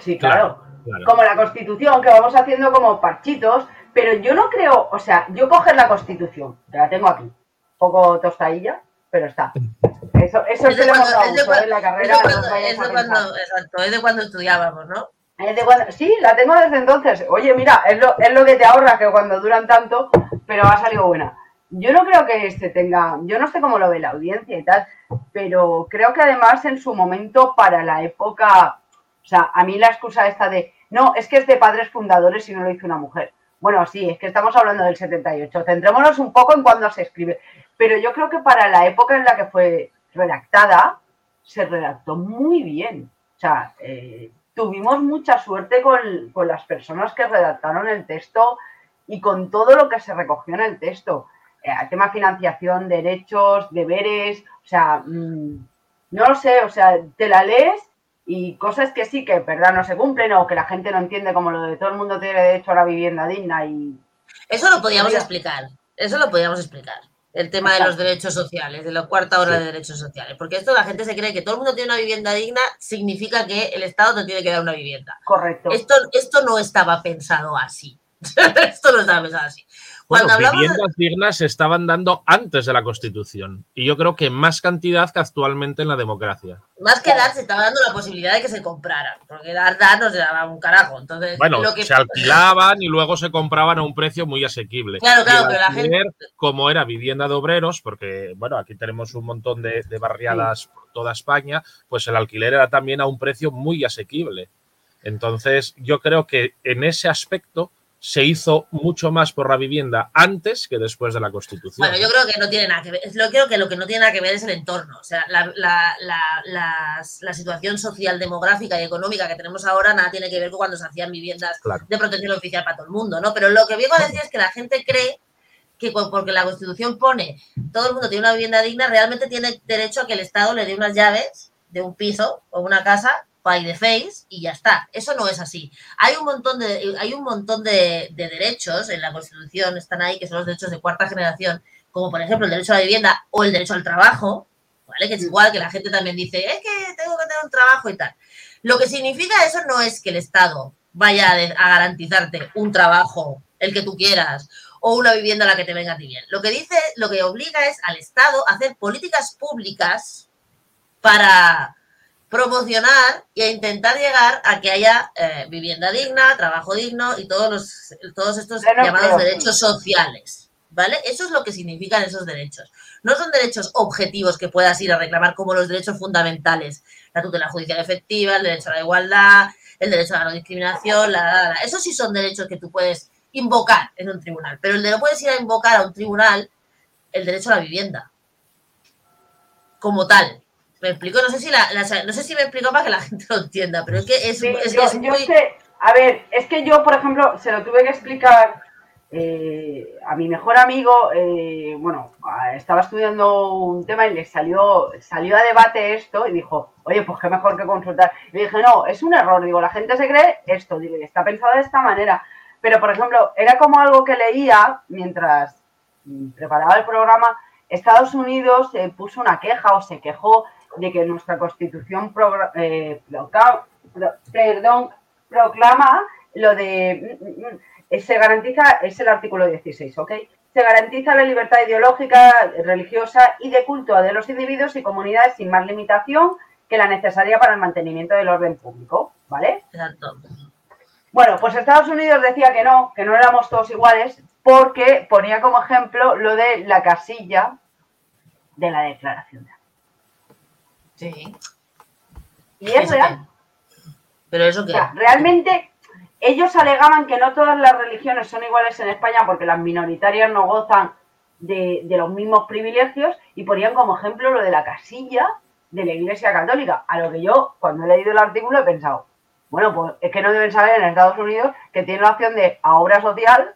Sí, claro. Como la Constitución, que vamos haciendo como parchitos. Pero yo no creo, o sea, yo coger la Constitución, que la tengo aquí, un poco tostadilla, pero está. Eso, eso es, de cuando, es en la carrera. Es de cuando, exacto, es de cuando estudiábamos, ¿no? Sí, la tengo desde entonces. Oye, mira, es lo, que te ahorra que cuando duran tanto, pero ha salido buena. Yo no creo que este tenga, yo no sé cómo lo ve la audiencia y tal, pero creo que además en su momento para la época, o sea, a mí la excusa esta de, no, es que es de padres fundadores y no lo hizo una mujer. Bueno, sí, es que estamos hablando del 78. Centrémonos un poco en cuándo se escribe. Pero yo creo que para la época en la que fue redactada, se redactó muy bien. O sea, eh, tuvimos mucha suerte con, las personas que redactaron el texto y con todo lo que se recogió en el texto. Eh, tema financiación, derechos, deberes, o sea, mm, no lo sé, o sea, te la lees y cosas que sí, que verdad no se cumplen o que la gente no entiende como lo de todo el mundo tiene derecho a la vivienda digna y... Eso lo podíamos explicar, eso lo podíamos explicar el tema de los derechos sociales, de la cuarta hora de derechos sociales. Porque esto la gente se cree que todo el mundo tiene una vivienda digna, significa que el Estado te tiene que dar una vivienda. Correcto. Esto, esto no estaba pensado así. esto no estaba pensado así. Cuando bueno, viviendas dignas se estaban dando antes de la Constitución y yo creo que más cantidad que actualmente en la democracia. Más que dar, se estaba dando la posibilidad de que se compraran, porque dar, dar no se daba un carajo. Entonces, bueno, lo que... se alquilaban y luego se compraban a un precio muy asequible. Claro, claro, pero la gente... Como era vivienda de obreros, porque, bueno, aquí tenemos un montón de, barriadas por toda España, pues el alquiler era también a un precio muy asequible. Entonces, yo creo que en ese aspecto se hizo mucho más por la vivienda antes que después de la Constitución. Bueno, yo creo que no tiene nada que ver. Yo creo que lo que no tiene nada que ver es el entorno. O sea, la, la, situación social, demográfica y económica que tenemos ahora nada tiene que ver con cuando se hacían viviendas de protección oficial para todo el mundo, ¿no? Pero lo que vengo a decir es que la gente cree que porque la Constitución pone todo el mundo tiene una vivienda digna, realmente tiene derecho a que el Estado le dé unas llaves de un piso o una casa by the face y ya está. Eso no es así. Hay un montón de, hay un montón de, derechos en la Constitución, están ahí, que son los derechos de cuarta generación, como por ejemplo el derecho a la vivienda o el derecho al trabajo, ¿vale? Que es igual que la gente también dice, es que tengo que tener un trabajo y tal. Lo que significa eso no es que el Estado vaya a, garantizarte un trabajo, el que tú quieras, o una vivienda a la que te venga a ti bien. Lo que dice, lo que obliga es al Estado a hacer políticas públicas para promocionar y a intentar llegar a que haya eh, vivienda digna, trabajo digno y todos, los, todos estos llamados derechos sociales. ¿Vale? Eso es lo que significan esos derechos. No son derechos objetivos que puedas ir a reclamar como los derechos fundamentales, la tutela judicial efectiva, el derecho a la igualdad, el derecho a la no discriminación, la, la, Esos sí son derechos que tú puedes invocar en un tribunal, pero el de no puedes ir a invocar a un tribunal el derecho a la vivienda como tal, me explico, no sé si la, no sé si me explico para que la gente lo entienda, pero es que es, muy... a ver, es que yo, por ejemplo, se lo tuve que explicar eh, a mi mejor amigo, eh, bueno, estaba estudiando un tema y le salió, salió a debate esto y dijo, oye, pues qué mejor que consultar. Y dije, no, es un error, digo, la gente se cree esto, digo, está pensado de esta manera. Pero, por ejemplo, era como algo que leía mientras preparaba el programa, Estados Unidos eh, puso una queja o se quejó de que nuestra constitución eh, perdón, proclama lo de... Mm, mm, mm, se garantiza, es el artículo 16, ¿ok? Se garantiza la libertad ideológica, religiosa y de culto de los individuos y comunidades sin más limitación que la necesaria para el mantenimiento del orden público, ¿vale? Exacto. Bueno, pues Estados Unidos decía que no, que no éramos todos iguales, porque ponía como ejemplo lo de la casilla de la declaración de Sí. Y es real. Pero eso que. realmente ellos alegaban que no todas las religiones son iguales en España porque las minoritarias no gozan de, los mismos privilegios y ponían como ejemplo lo de la casilla de la Iglesia Católica. A lo que yo, cuando he leído el artículo, he pensado, bueno, pues es que no deben saber en Estados Unidos que tienen la opción de a obra social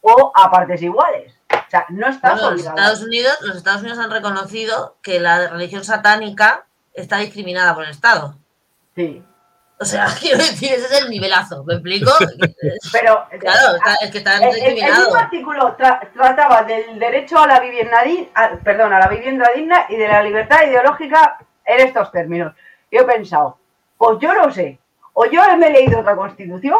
o a partes iguales. O sea, no está los Estados Unidos, los Estados Unidos han reconocido que la religión satánica está discriminada por el Estado. Sí. O sea, quiero decir, ese es el nivelazo, ¿me explico? Pero, claro, es que está discriminado. El, mismo artículo trataba del derecho a la vivienda digna, perdón, a la vivienda digna y de la libertad ideológica en estos términos. Yo he pensado, pues yo no sé, o yo me he leído otra constitución,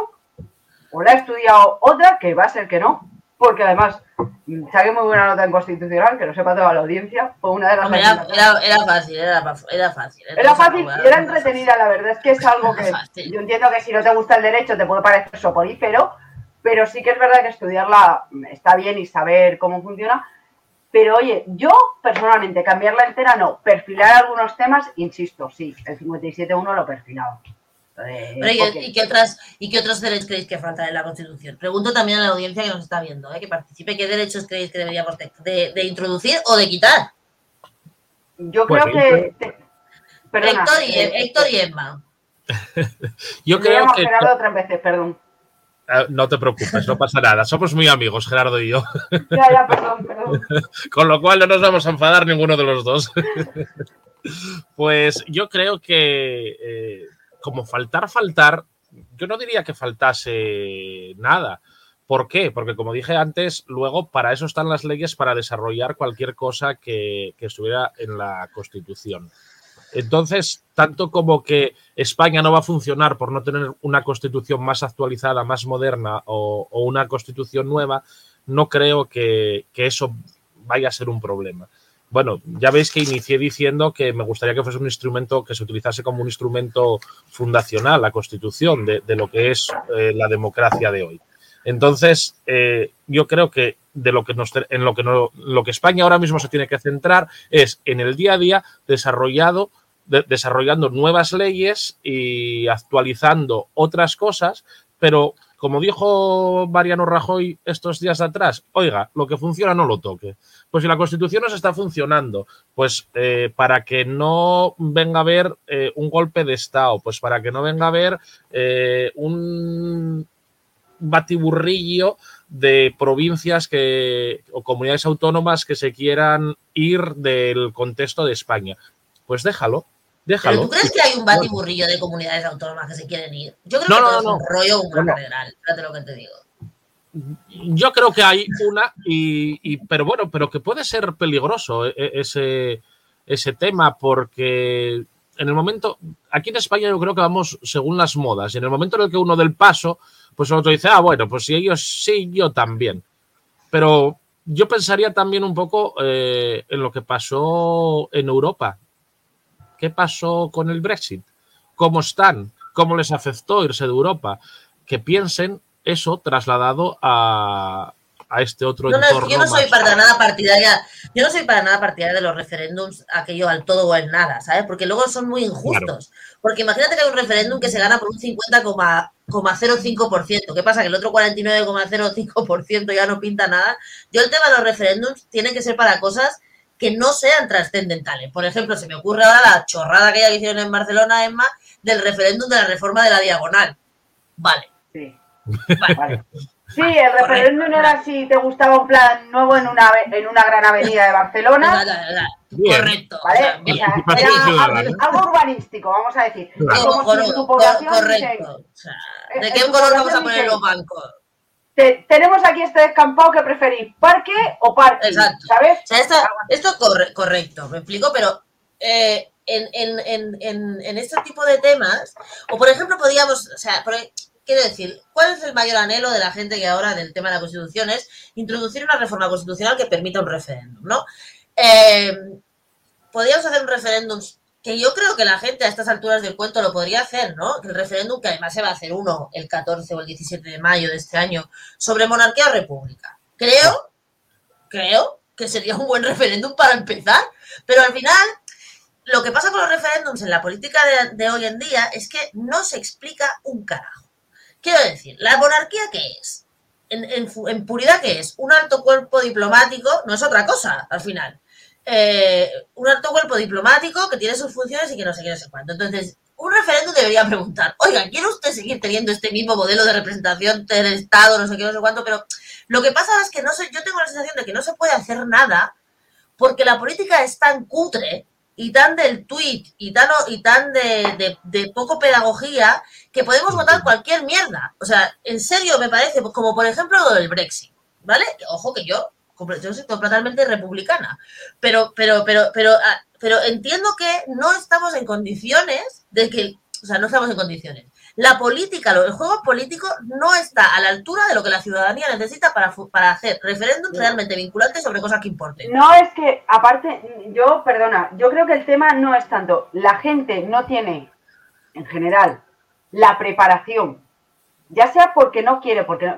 o la he estudiado otra, que va a ser que no, porque además saqué muy buena nota en constitucional, que lo sepa toda la audiencia, fue una de las... era, era, fácil, era, era fácil. Era, fácil y era entretenida, la verdad es que es algo que yo entiendo que si no te gusta el derecho te puede parecer soporífero, pero sí que es verdad que estudiarla está bien y saber cómo funciona. Pero oye, yo personalmente cambiarla entera no, perfilar algunos temas, insisto, sí, el 57.1 lo perfilaba. ¿Y, qué otras, ¿Y qué otros derechos creéis que faltan en la Constitución? Pregunto también a la audiencia que nos está viendo, ¿eh? que participe, ¿qué derechos creéis que deberíamos de, de, introducir o de quitar? Yo creo pues, que... Héctor, y, eh, Héctor y Emma. Yo creo que... Gerardo otras veces, perdón. Ah, no te preocupes, no pasa nada. Somos muy amigos, Gerardo y yo. Ya, ya, perdón, perdón. Con lo cual no nos vamos a enfadar ninguno de los dos. Pues yo creo que eh, como faltar, faltar, yo no diría que faltase nada. ¿Por qué? Porque como dije antes, luego para eso están las leyes para desarrollar cualquier cosa que, estuviera en la Constitución. Entonces, tanto como que España no va a funcionar por no tener una constitución más actualizada, más moderna o, una constitución nueva, no creo que, eso vaya a ser un problema bueno, ya veis que inicié diciendo que me gustaría que fuese un instrumento que se utilizase como un instrumento fundacional, la Constitución, de, lo que es eh, la democracia de hoy. Entonces, eh, yo creo que de lo que en lo que lo que España ahora mismo se tiene que centrar es en el día a día desarrollando nuevas leyes y actualizando otras cosas, pero como dijo Mariano Rajoy estos días atrás, oiga, lo que funciona no lo toque. Pues si la Constitución no se está funcionando, pues eh, para que no venga a haber eh, un golpe de Estado, pues para que no venga a haber eh, un batiburrillo de provincias que, o comunidades autónomas que se quieran ir del contexto de España. Pues déjalo, Déjalo. ¿Pero tú crees que hay un batiburrillo de comunidades autónomas que se quieren ir? Yo creo que no, es un rollo fíjate lo que te digo. Yo creo que hay una, y, pero bueno, pero que puede ser peligroso e, e, ese, ese tema, porque en el momento, aquí en España yo creo que vamos según las modas, y en el momento en el que uno del paso, pues el otro dice, ah, bueno, pues si ellos sí, yo también. Pero yo pensaría también un poco eh, en lo que pasó en Europa. ¿Qué pasó con el Brexit? ¿Cómo están? ¿Cómo les afectó irse de Europa? Que piensen eso trasladado a, este otro no, no, yo no soy para nada partidaria, yo no soy para nada partidaria de los referéndums, aquello al todo o al nada, ¿sabes? Porque luego son muy injustos. Porque imagínate que hay un referéndum que se gana por un 50,05%. ¿Qué pasa? Que el otro 49,05% ya no pinta nada. Yo el tema de los referéndums tiene que ser para cosas que no sean trascendentales. Por ejemplo, se me ocurre ahora la chorrada que ya hicieron en Barcelona, Emma, del referéndum de la reforma de la diagonal. Vale. Sí. Vale. Sí, el referéndum era si te gustaba un plan nuevo en una, en una gran avenida de Barcelona. Correcto. ¿vale? algo, urbanístico, vamos a decir. correcto. ¿De qué color vamos a poner los bancos? Tenemos aquí este descampado que preferís, parque o parque, Exacto. ¿sabes? esto, es correcto, me explico, pero eh, en, este tipo de temas, o por ejemplo, podríamos, o sea, quiero decir, ¿cuál es el mayor anhelo de la gente que ahora del tema de la Constitución es introducir una reforma constitucional que permita un referéndum, ¿no? Eh, podríamos hacer un referéndum que yo creo que la gente a estas alturas del cuento lo podría hacer, ¿no? El referéndum, que además se va a hacer uno el 14 o el 17 de mayo de este año, sobre monarquía o república. Creo, creo que sería un buen referéndum para empezar, pero al final lo que pasa con los referéndums en la política de, hoy en día es que no se explica un carajo. Quiero decir, ¿la monarquía qué es? En, en puridad, ¿qué es? Un alto cuerpo diplomático no es otra cosa, al final eh, un alto cuerpo diplomático que tiene sus funciones y que no sé qué, no sé cuánto. Entonces, un referéndum debería preguntar, oiga, ¿quiere usted seguir teniendo este mismo modelo de representación del Estado, no sé qué, no sé cuánto? Pero lo que pasa es que no sé, yo tengo la sensación de que no se puede hacer nada porque la política es tan cutre y tan del tweet y tan, y tan de, de, poco pedagogía que podemos votar cualquier mierda. O sea, en serio me parece, como por ejemplo lo del Brexit, ¿vale? Ojo que yo, yo soy totalmente republicana, pero, pero, pero, pero, ah, pero entiendo que no estamos en condiciones de que, o sea, no estamos en condiciones. La política, el juego político no está a la altura de lo que la ciudadanía necesita para, para hacer referéndums realmente vinculantes sobre cosas que importen. No es que, aparte, yo, perdona, yo creo que el tema no es tanto, la gente no tiene, en general, la preparación, ya sea porque no quiere, porque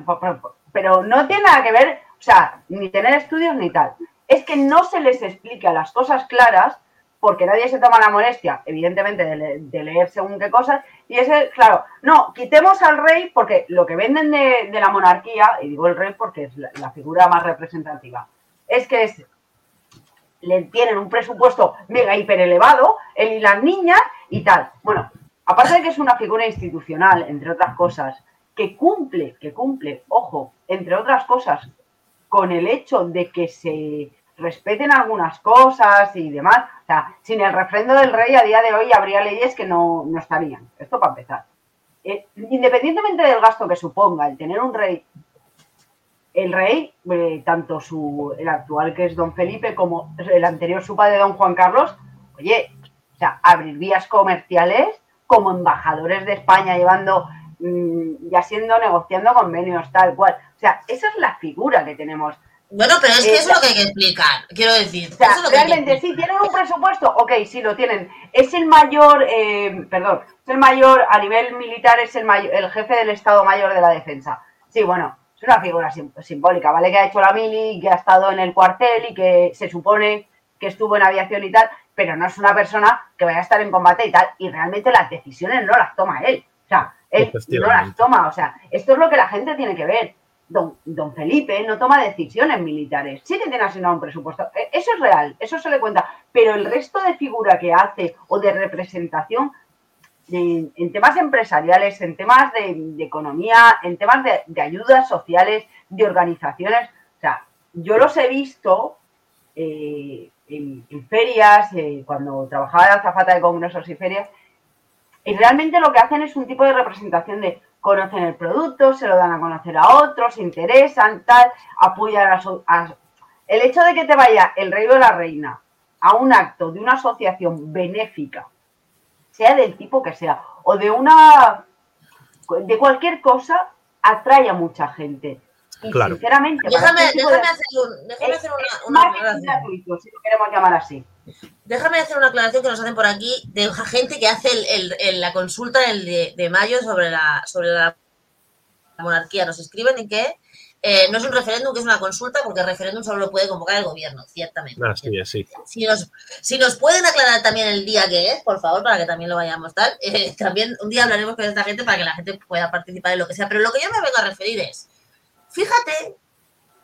pero no tiene nada que ver, o sea, ni tener estudios ni tal. Es que no se les explica las cosas claras porque nadie se toma la molestia, evidentemente, de, leer según qué cosas, y ese, claro, no, quitemos al rey porque lo que venden de, la monarquía, y digo el rey porque es la, figura más representativa, es que es, le tienen un presupuesto mega hiper elevado, él y las niñas y tal. Bueno, aparte de que es una figura institucional, entre otras cosas, que cumple, que cumple, ojo, entre otras cosas, con el hecho de que se respeten algunas cosas y demás. O sea, sin el refrendo del rey a día de hoy habría leyes que no, estarían. Esto para empezar. Eh, independientemente del gasto que suponga el tener un rey, el rey, eh, tanto su, el actual que es don Felipe como el anterior su padre don Juan Carlos, oye, o sea, abrir vías comerciales como embajadores de España llevando, mm, ya siendo negociando convenios tal cual. O sea, esa es la figura que tenemos bueno, pero es que eso es lo que hay que explicar, quiero decir. realmente, sí, tienen un presupuesto, ok, sí lo tienen. Es el mayor, eh, perdón, es el mayor, a nivel militar, es el, mayor, el jefe del Estado Mayor de la Defensa. Sí, bueno, es una figura simbólica, ¿vale? Que ha hecho la mili, que ha estado en el cuartel y que se supone que estuvo en aviación y tal, pero no es una persona que vaya a estar en combate y tal. Y realmente las decisiones no las toma él. O sea, él no las toma. O sea, esto es lo que la gente tiene que ver don, don Felipe no toma decisiones militares. Sí que tiene asignado un presupuesto. E, eso es real, eso se le cuenta. Pero el resto de figura que hace o de representación en, temas empresariales, en temas de, economía, en temas de, ayudas sociales, de organizaciones, o sea, yo los he visto eh, en, ferias, eh, cuando trabajaba de azafata de congresos y ferias, y realmente lo que hacen es un tipo de representación de conocen el producto, se lo dan a conocer a otros, se interesan, tal, apoyan a, El hecho de que te vaya el rey o la reina a un acto de una asociación benéfica, sea del tipo que sea, o de una... de cualquier cosa, atrae a mucha gente. Y sinceramente... Déjame, déjame, hacer, un, déjame hacer, una, una si lo queremos llamar así. Déjame hacer una aclaración que nos hacen por aquí de gente que hace el, la consulta el de, mayo sobre la, sobre la monarquía. Nos escriben en que eh, no es un referéndum, que es una consulta, porque el referéndum solo lo puede convocar el gobierno, ciertamente. Ah, sí, Si, nos, si nos pueden aclarar también el día que es, por favor, para que también lo vayamos tal. Eh, también un día hablaremos con esta gente para que la gente pueda participar en lo que sea. Pero lo que yo me vengo a referir es, fíjate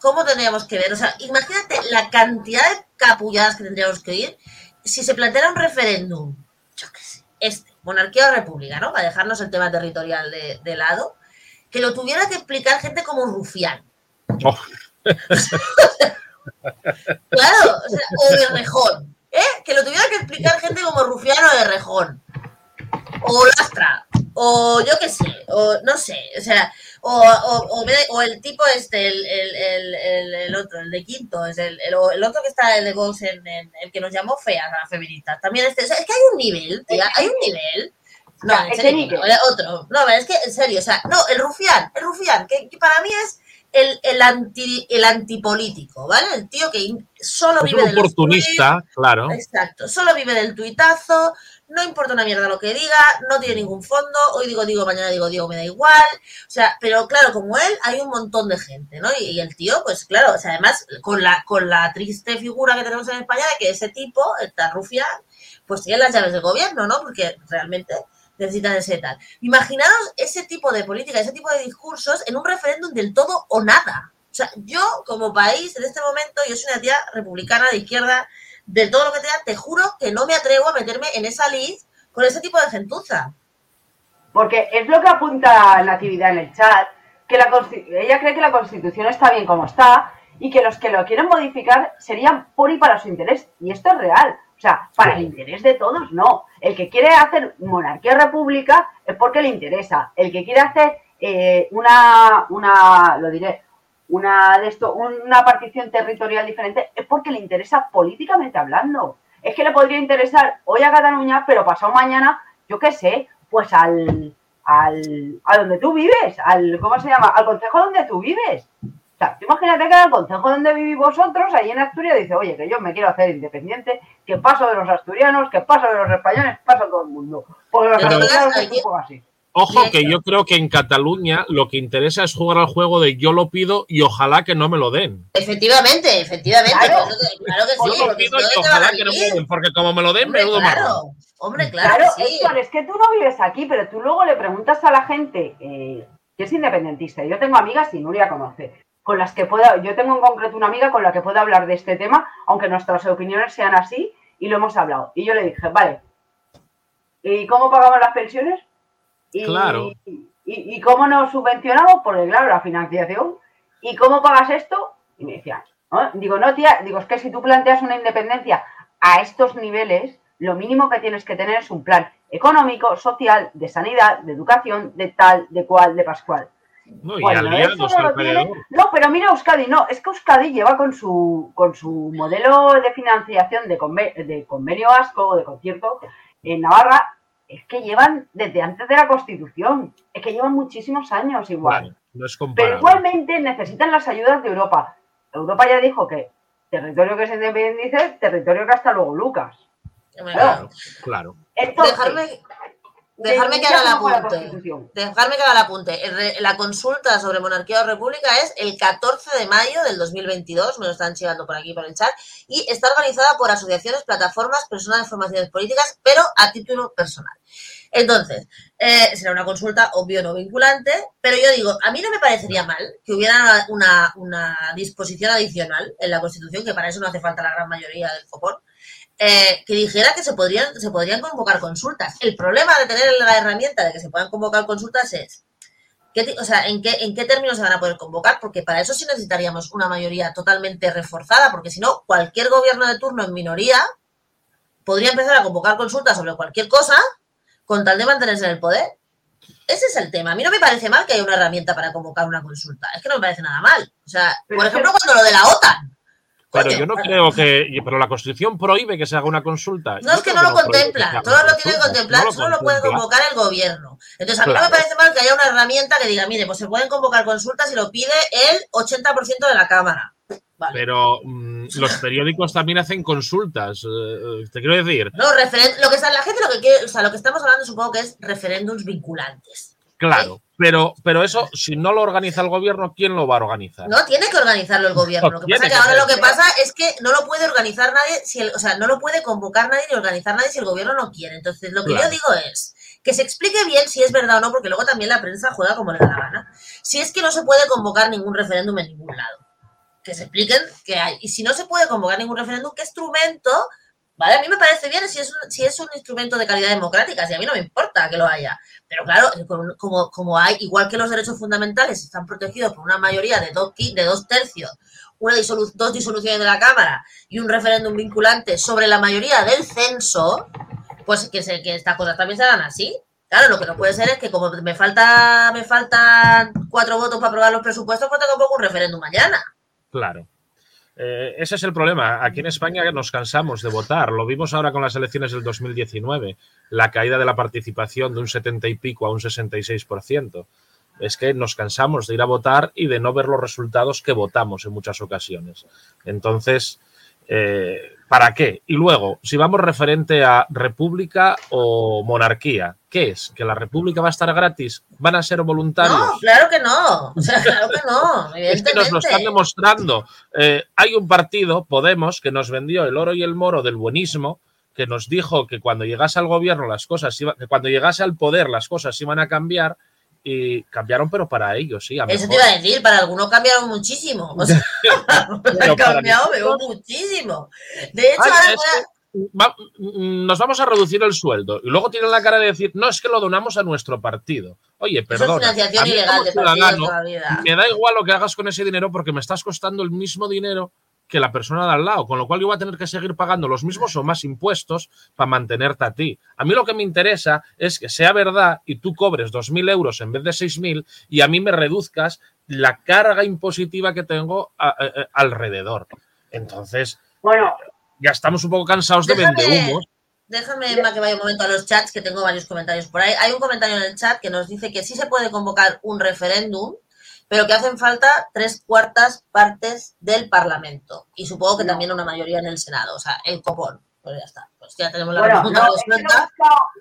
cómo tendríamos que ver, o sea, imagínate la cantidad de capulladas que tendríamos que ir si se planteara un referéndum, yo qué sé, este, monarquía o república, ¿no? Para dejarnos el tema territorial de, lado, que lo tuviera que explicar gente como Rufián. Oh. claro, o, sea, o de Rejón, ¿eh? Que lo tuviera que explicar gente como Rufián o de Rejón. O Lastra, o yo qué sé, o no sé, o sea, o, o, o, el tipo este, el, el, el, el, otro, el de Quinto, es el, el, otro que está el de Vox, en, el que nos llamó feas a las feministas. También este, o sea, es que hay un nivel, tía, hay un nivel. No, en serio, otro. No, es que en serio, o sea, no, el rufián, el rufián, que, para mí es el, el, anti, el antipolítico, ¿vale? El tío que solo vive un oportunista, claro. Exacto, solo vive del tuitazo, no importa una mierda lo que diga, no tiene ningún fondo, hoy digo digo, mañana digo digo, me da igual, o sea, pero claro, como él hay un montón de gente, ¿no? Y, el tío, pues claro, o sea, además con la, con la triste figura que tenemos en España de que ese tipo, esta rufia, pues tiene las llaves del gobierno, ¿no? Porque realmente necesitan ese tal. Imaginaros ese tipo de política, ese tipo de discursos en un referéndum del todo o nada. O sea, yo como país en este momento, yo soy una tía republicana de izquierda, de todo lo que te da, te juro que no me atrevo a meterme en esa lid con ese tipo de gentuza. Porque es lo que apunta Natividad en el chat, que la ella cree que la Constitución está bien como está y que los que lo quieren modificar serían por y para su interés. Y esto es real. O sea, para el interés de todos, no. El que quiere hacer monarquía-república es porque le interesa. El que quiere hacer eh, una, una, lo diré, una de esto, una partición territorial diferente, es porque le interesa políticamente hablando. Es que le podría interesar hoy a Cataluña, pero pasado mañana, yo qué sé, pues al, al, a donde tú vives, al, ¿cómo se llama? Al consejo donde tú vives. O sea, imagínate que el consejo donde vivís vosotros, ahí en Asturias, dice, oye, que yo me quiero hacer independiente, que paso de los asturianos, que paso de los españoles, paso a todo el mundo. Porque los asturianos es un poco así. Ojo que yo creo que en Cataluña lo que interesa es jugar al juego de yo lo pido y ojalá que no me lo den. Efectivamente, efectivamente. Claro, claro que sí. Yo lo pido y ojalá que no me lo den, porque como me lo den, me dudo claro. Hombre, claro. Claro, sí. es que tú no vives aquí, pero tú luego le preguntas a la gente eh, que es independentista. Yo tengo amigas, y Nuria conoce, con las que pueda, yo tengo en concreto una amiga con la que puedo hablar de este tema, aunque nuestras opiniones sean así, y lo hemos hablado. Y yo le dije, vale, ¿y cómo pagamos las pensiones? Y, claro. Y, cómo nos subvencionamos? Porque, claro, la financiación. ¿Y cómo pagas esto? Y me decían, digo, no, tía, digo, es que si tú planteas una independencia a estos niveles, lo mínimo que tienes que tener es un plan económico, social, de sanidad, de educación, de tal, de cual, de pascual. No, y aliados no, no, pero mira Euskadi, no, es que Euskadi lleva con su, con su modelo de financiación de, de convenio ASCO o de concierto en Navarra, es que llevan desde antes de la Constitución, es que llevan muchísimos años igual. pero igualmente necesitan las ayudas de Europa. Europa ya dijo que territorio que se independice, territorio que hasta luego Lucas. Claro. claro. dejarme, dejarme que haga el apunte. Dejarme que haga el apunte. La consulta sobre monarquía o república es el 14 de mayo del 2022, me lo están chivando por aquí por el chat, y está organizada por asociaciones, plataformas, personas de formaciones políticas, pero a título personal. Entonces, eh, será una consulta obvio no vinculante, pero yo digo, a mí no me parecería mal que hubiera una, una disposición adicional en la Constitución, que para eso no hace falta la gran mayoría del copón, eh, que dijera que se podrían, se podrían convocar consultas. El problema de tener la herramienta de que se puedan convocar consultas es, o sea, ¿en qué, ¿en qué términos se van a poder convocar? Porque para eso sí necesitaríamos una mayoría totalmente reforzada, porque si no, cualquier gobierno de turno en minoría podría empezar a convocar consultas sobre cualquier cosa con tal de mantenerse en el poder. Ese es el tema. A mí no me parece mal que haya una herramienta para convocar una consulta. Es que no me parece nada mal. O sea, por ejemplo, cuando lo de la OTAN. Pero yo no creo que. Pero la Constitución prohíbe que se haga una consulta. No es que no lo contempla. Todo lo tiene que contemplar, solo lo puede convocar el gobierno. Entonces, a mí no me parece mal que haya una herramienta que diga, mire, pues se pueden convocar consultas y lo pide el 80% de la Cámara. Pero mm, los periódicos también hacen consultas. Eh, eh, te quiero decir. No, lo que la gente lo que quiere, o sea, lo que estamos hablando supongo que es referéndums vinculantes. Claro, pero, pero eso, si no lo organiza el gobierno, ¿quién lo va a organizar? No, tiene que organizarlo el gobierno. Lo que pasa que ahora lo que pasa es que no lo puede organizar nadie, si o sea, no lo puede convocar nadie ni organizar nadie si el gobierno no quiere. Entonces, lo que yo digo es que se explique bien si es verdad o no, porque luego también la prensa juega como le da la gana. Si es que no se puede convocar ningún referéndum en ningún lado, que se expliquen que hay. Y si no se puede convocar ningún referéndum, ¿qué instrumento ¿Vale? A mí me parece bien si es, un, si es un instrumento de calidad democrática, si a mí no me importa que lo haya. Pero claro, como, como hay, igual que los derechos fundamentales están protegidos por una mayoría de dos, de dos tercios, una dos disoluciones de la Cámara y un referéndum vinculante sobre la mayoría del censo, pues que, se, que estas cosas también se hagan así. Claro, lo que no puede ser es que como me falta me faltan cuatro votos para aprobar los presupuestos, pues tengo un referéndum mañana. Claro. Eh, ese es el problema. Aquí en España nos cansamos de votar. Lo vimos ahora con las elecciones del 2019, la caída de la participación de un 70 y pico a un 66%. Es que nos cansamos de ir a votar y de no ver los resultados que votamos en muchas ocasiones. Entonces, eh, ¿para qué? Y luego, si vamos referente a república o monarquía, ¿qué es? ¿Que la república va a estar gratis? ¿Van a ser voluntarios? No, claro que no. O sea, claro que no. es que nos lo están demostrando. Eh, hay un partido, Podemos, que nos vendió el oro y el moro del buenismo, que nos dijo que cuando llegase al gobierno las cosas, que cuando llegase al poder las cosas iban a cambiar y cambiaron, pero para ellos, sí. Eso te iba a decir, para algunos cambiaron muchísimo. O sea, han cambiado, pero muchísimo. De hecho, ahora nos vamos a reducir el sueldo y luego tienen la cara de decir, no, es que lo donamos a nuestro partido. Oye, perdón. de Me da igual lo que hagas con ese dinero porque me estás costando el mismo dinero que la persona de al lado, con lo cual yo voy a tener que seguir pagando los mismos o más impuestos para mantenerte a ti. A mí lo que me interesa es que sea verdad y tú cobres 2.000 euros en vez de 6.000 y a mí me reduzcas la carga impositiva que tengo alrededor. Entonces, bueno, ya estamos un poco cansados de vender humos. Déjame que vaya un momento a los chats, que tengo varios comentarios por ahí. Hay un comentario en el chat que nos dice que sí se puede convocar un referéndum, pero que hacen falta tres cuartas partes del Parlamento. Y supongo que también una mayoría en el Senado, o sea, el copón. Pues ya está, pues ya tenemos la bueno, pregunta resuelta.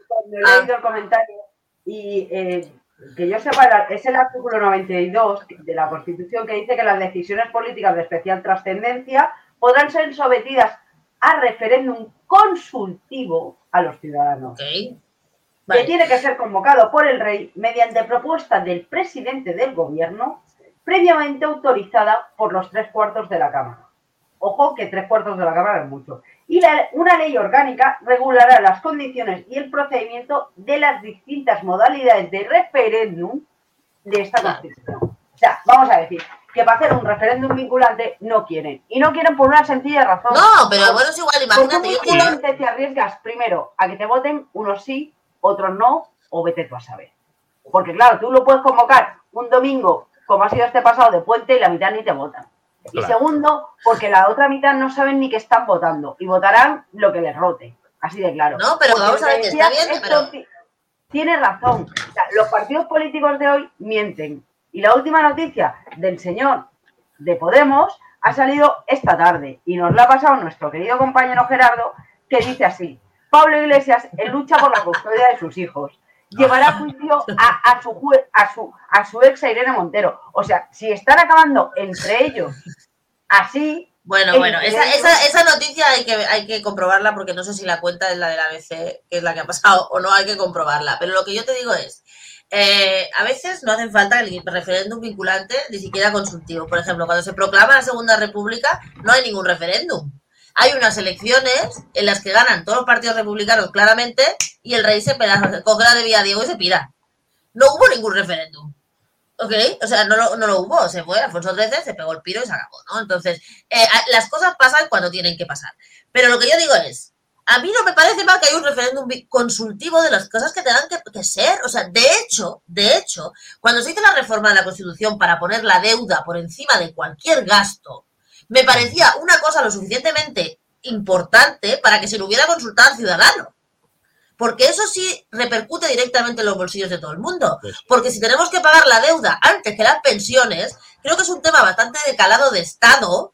Cuando he ah. leído el comentario y eh, que yo sepa, es el artículo 92 de la Constitución que dice que las decisiones políticas de especial trascendencia podrán ser sometidas a referéndum consultivo a los ciudadanos. Que tiene que ser convocado por el rey mediante propuesta del presidente del gobierno, previamente autorizada por los tres cuartos de la Cámara. Ojo que tres cuartos de la Cámara es mucho. Y una ley orgánica regulará las condiciones y el procedimiento de las distintas modalidades de referéndum de esta Constitución. O sea, vamos a decir, que para hacer un referéndum vinculante no quieren. Y no quieren por una sencilla razón. No, pero bueno, es igual, imagínate. Porque vinculante te arriesgas primero a que te voten, unos sí, otros no, o vete tú a saber. Porque claro, tú lo puedes convocar un domingo, como ha sido este pasado de puente, y la mitad ni te votan. Y segundo, porque la otra mitad no saben ni que están votando y votarán lo que les rote. Así de claro. No, pero vamos a ver que está bien, pero... Tiene razón. los partidos políticos de hoy mienten y la última noticia del señor de Podemos ha salido esta tarde y nos la ha pasado nuestro querido compañero Gerardo, que dice así, Pablo Iglesias en lucha por la custodia de sus hijos. Llevará a juicio a, su, a, su, a su ex Irene Montero. O sea, si están acabando entre ellos así, bueno, bueno, esa, esa, esa, noticia hay que, hay que comprobarla porque no sé si la cuenta es la de la ABC, que es la que ha pasado, o no hay que comprobarla. Pero lo que yo te digo es, eh, a veces no hacen falta el referéndum vinculante, ni siquiera consultivo. Por ejemplo, cuando se proclama la Segunda República, no hay ningún referéndum. Hay unas elecciones en las que ganan todos los partidos republicanos claramente y el rey se pega, coge la de Diego y se pira. No hubo ningún referéndum. ¿Ok? O sea, no lo, no lo hubo, se fue, Alfonso XIII se pegó el piro y se acabó, ¿no? Entonces, eh, las cosas pasan cuando tienen que pasar. Pero lo que yo digo es, a mí no me parece mal que haya un referéndum consultivo de las cosas que tengan que, ser. O sea, de hecho, de hecho, cuando se hizo la reforma de la Constitución para poner la deuda por encima de cualquier gasto, me parecía una cosa lo suficientemente importante para que se lo hubiera consultado al ciudadano. Porque eso sí repercute directamente en los bolsillos de todo el mundo. Pues Porque si tenemos que pagar la deuda antes que las pensiones, creo que es un tema bastante de calado de Estado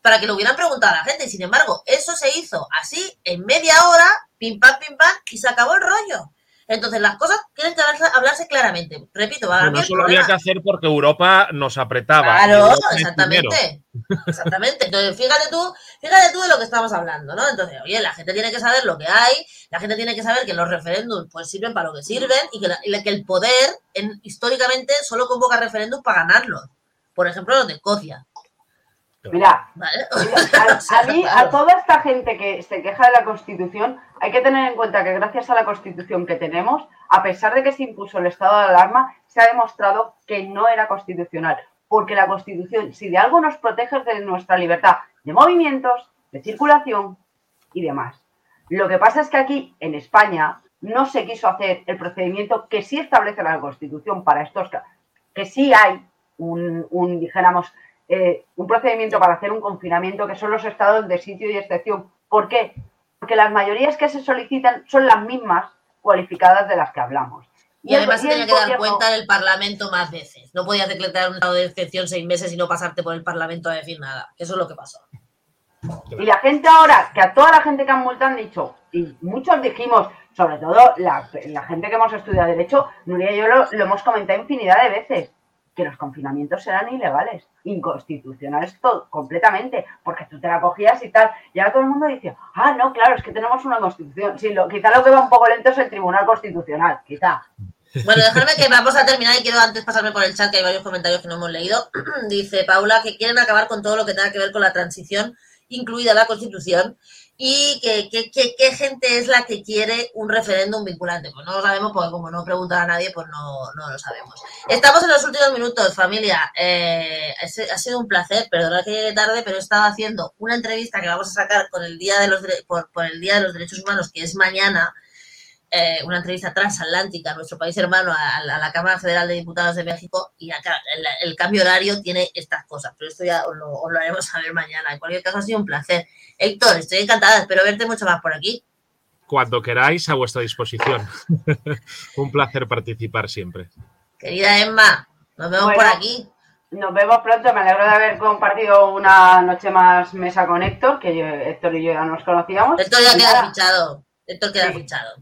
para que lo hubieran preguntado a la gente. Y sin embargo, eso se hizo así en media hora, pim pam, pim pam, y se acabó el rollo. Entonces las cosas tienen que hablarse, claramente. Repito, va a No eso lo había que hacer porque Europa nos apretaba. Claro, exactamente. Exactamente. Entonces, fíjate tú, fíjate tú de lo que estamos hablando, ¿no? Entonces, oye, la gente tiene que saber lo que hay, la gente tiene que saber que los referéndums pues sirven para lo que sirven y que, que el poder históricamente solo convoca referéndums para ganarlos. Por ejemplo, los de Escocia. Mira, a, mí, a toda esta gente que se queja de la Constitución, hay que tener en cuenta que gracias a la Constitución que tenemos, a pesar de que se impuso el estado de alarma, se ha demostrado que no era constitucional. Porque la Constitución, si de algo nos protege, es de nuestra libertad de movimientos, de circulación y demás. Lo que pasa es que aquí, en España, no se quiso hacer el procedimiento que sí establece la Constitución para estos casos, que sí hay un, un dijéramos, eh, un procedimiento para hacer un confinamiento que son los estados de sitio y excepción. ¿Por qué? Porque las mayorías que se solicitan son las mismas cualificadas de las que hablamos. Y, además se tenía que dar cuenta en el Parlamento más veces. No podías decretar un estado de excepción seis meses y no pasarte por el Parlamento a decir nada. Eso es lo que pasó. Y la gente ahora, que a toda la gente que han multado han dicho, y muchos dijimos, sobre todo la, gente que hemos estudiado Derecho, Nuria y yo lo hemos comentado infinidad de veces que los confinamientos eran ilegales, inconstitucionales todo, completamente, porque tú te la cogías y tal. Y ahora todo el mundo dice, ah, no, claro, es que tenemos una constitución. Sí, lo, quizá lo que va un poco lento es el Tribunal Constitucional, quizá. Bueno, dejadme que vamos a terminar y quiero antes pasarme por el chat, que hay varios comentarios que no hemos leído. Dice Paula que quieren acabar con todo lo que tenga que ver con la transición, incluida la Constitución, y qué gente es la que quiere un referéndum vinculante. Pues no lo sabemos porque como no pregunta a nadie, pues no, no lo sabemos. Estamos en los últimos minutos, familia. Eh, ha sido un placer, perdonad que llegue tarde, pero he estado haciendo una entrevista que vamos a sacar con el Día de los, por, por el Día de los Derechos Humanos, que es mañana, eh, una entrevista transatlántica a nuestro país hermano, a, la Cámara Federal de Diputados de México, y acá el, cambio horario tiene estas cosas, pero esto ya os lo, haremos saber mañana. En cualquier caso, ha sido un placer. Héctor, estoy encantada, espero verte mucho más por aquí. Cuando queráis, a vuestra disposición. un placer participar siempre. Querida Emma, nos vemos por aquí. Nos vemos pronto. Me alegro de haber compartido una noche más mesa con Héctor, que Héctor y yo ya nos conocíamos. Héctor ya queda fichado. Esto queda fichado.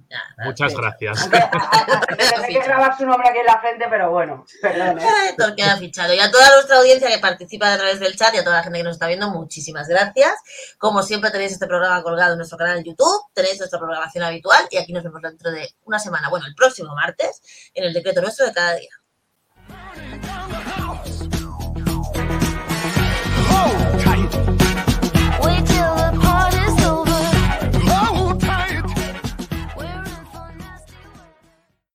Muchas gracias. Hay que grabar su nombre aquí en la frente, pero bueno, perdón. Esto queda fichado. Y a toda nuestra audiencia que participa a través del chat y a toda la gente que nos está viendo, muchísimas gracias. Como siempre tenéis este programa colgado en nuestro canal de YouTube, tenéis nuestra programación habitual y aquí nos vemos dentro de una semana, bueno, el próximo martes, en el decreto nuestro de cada día.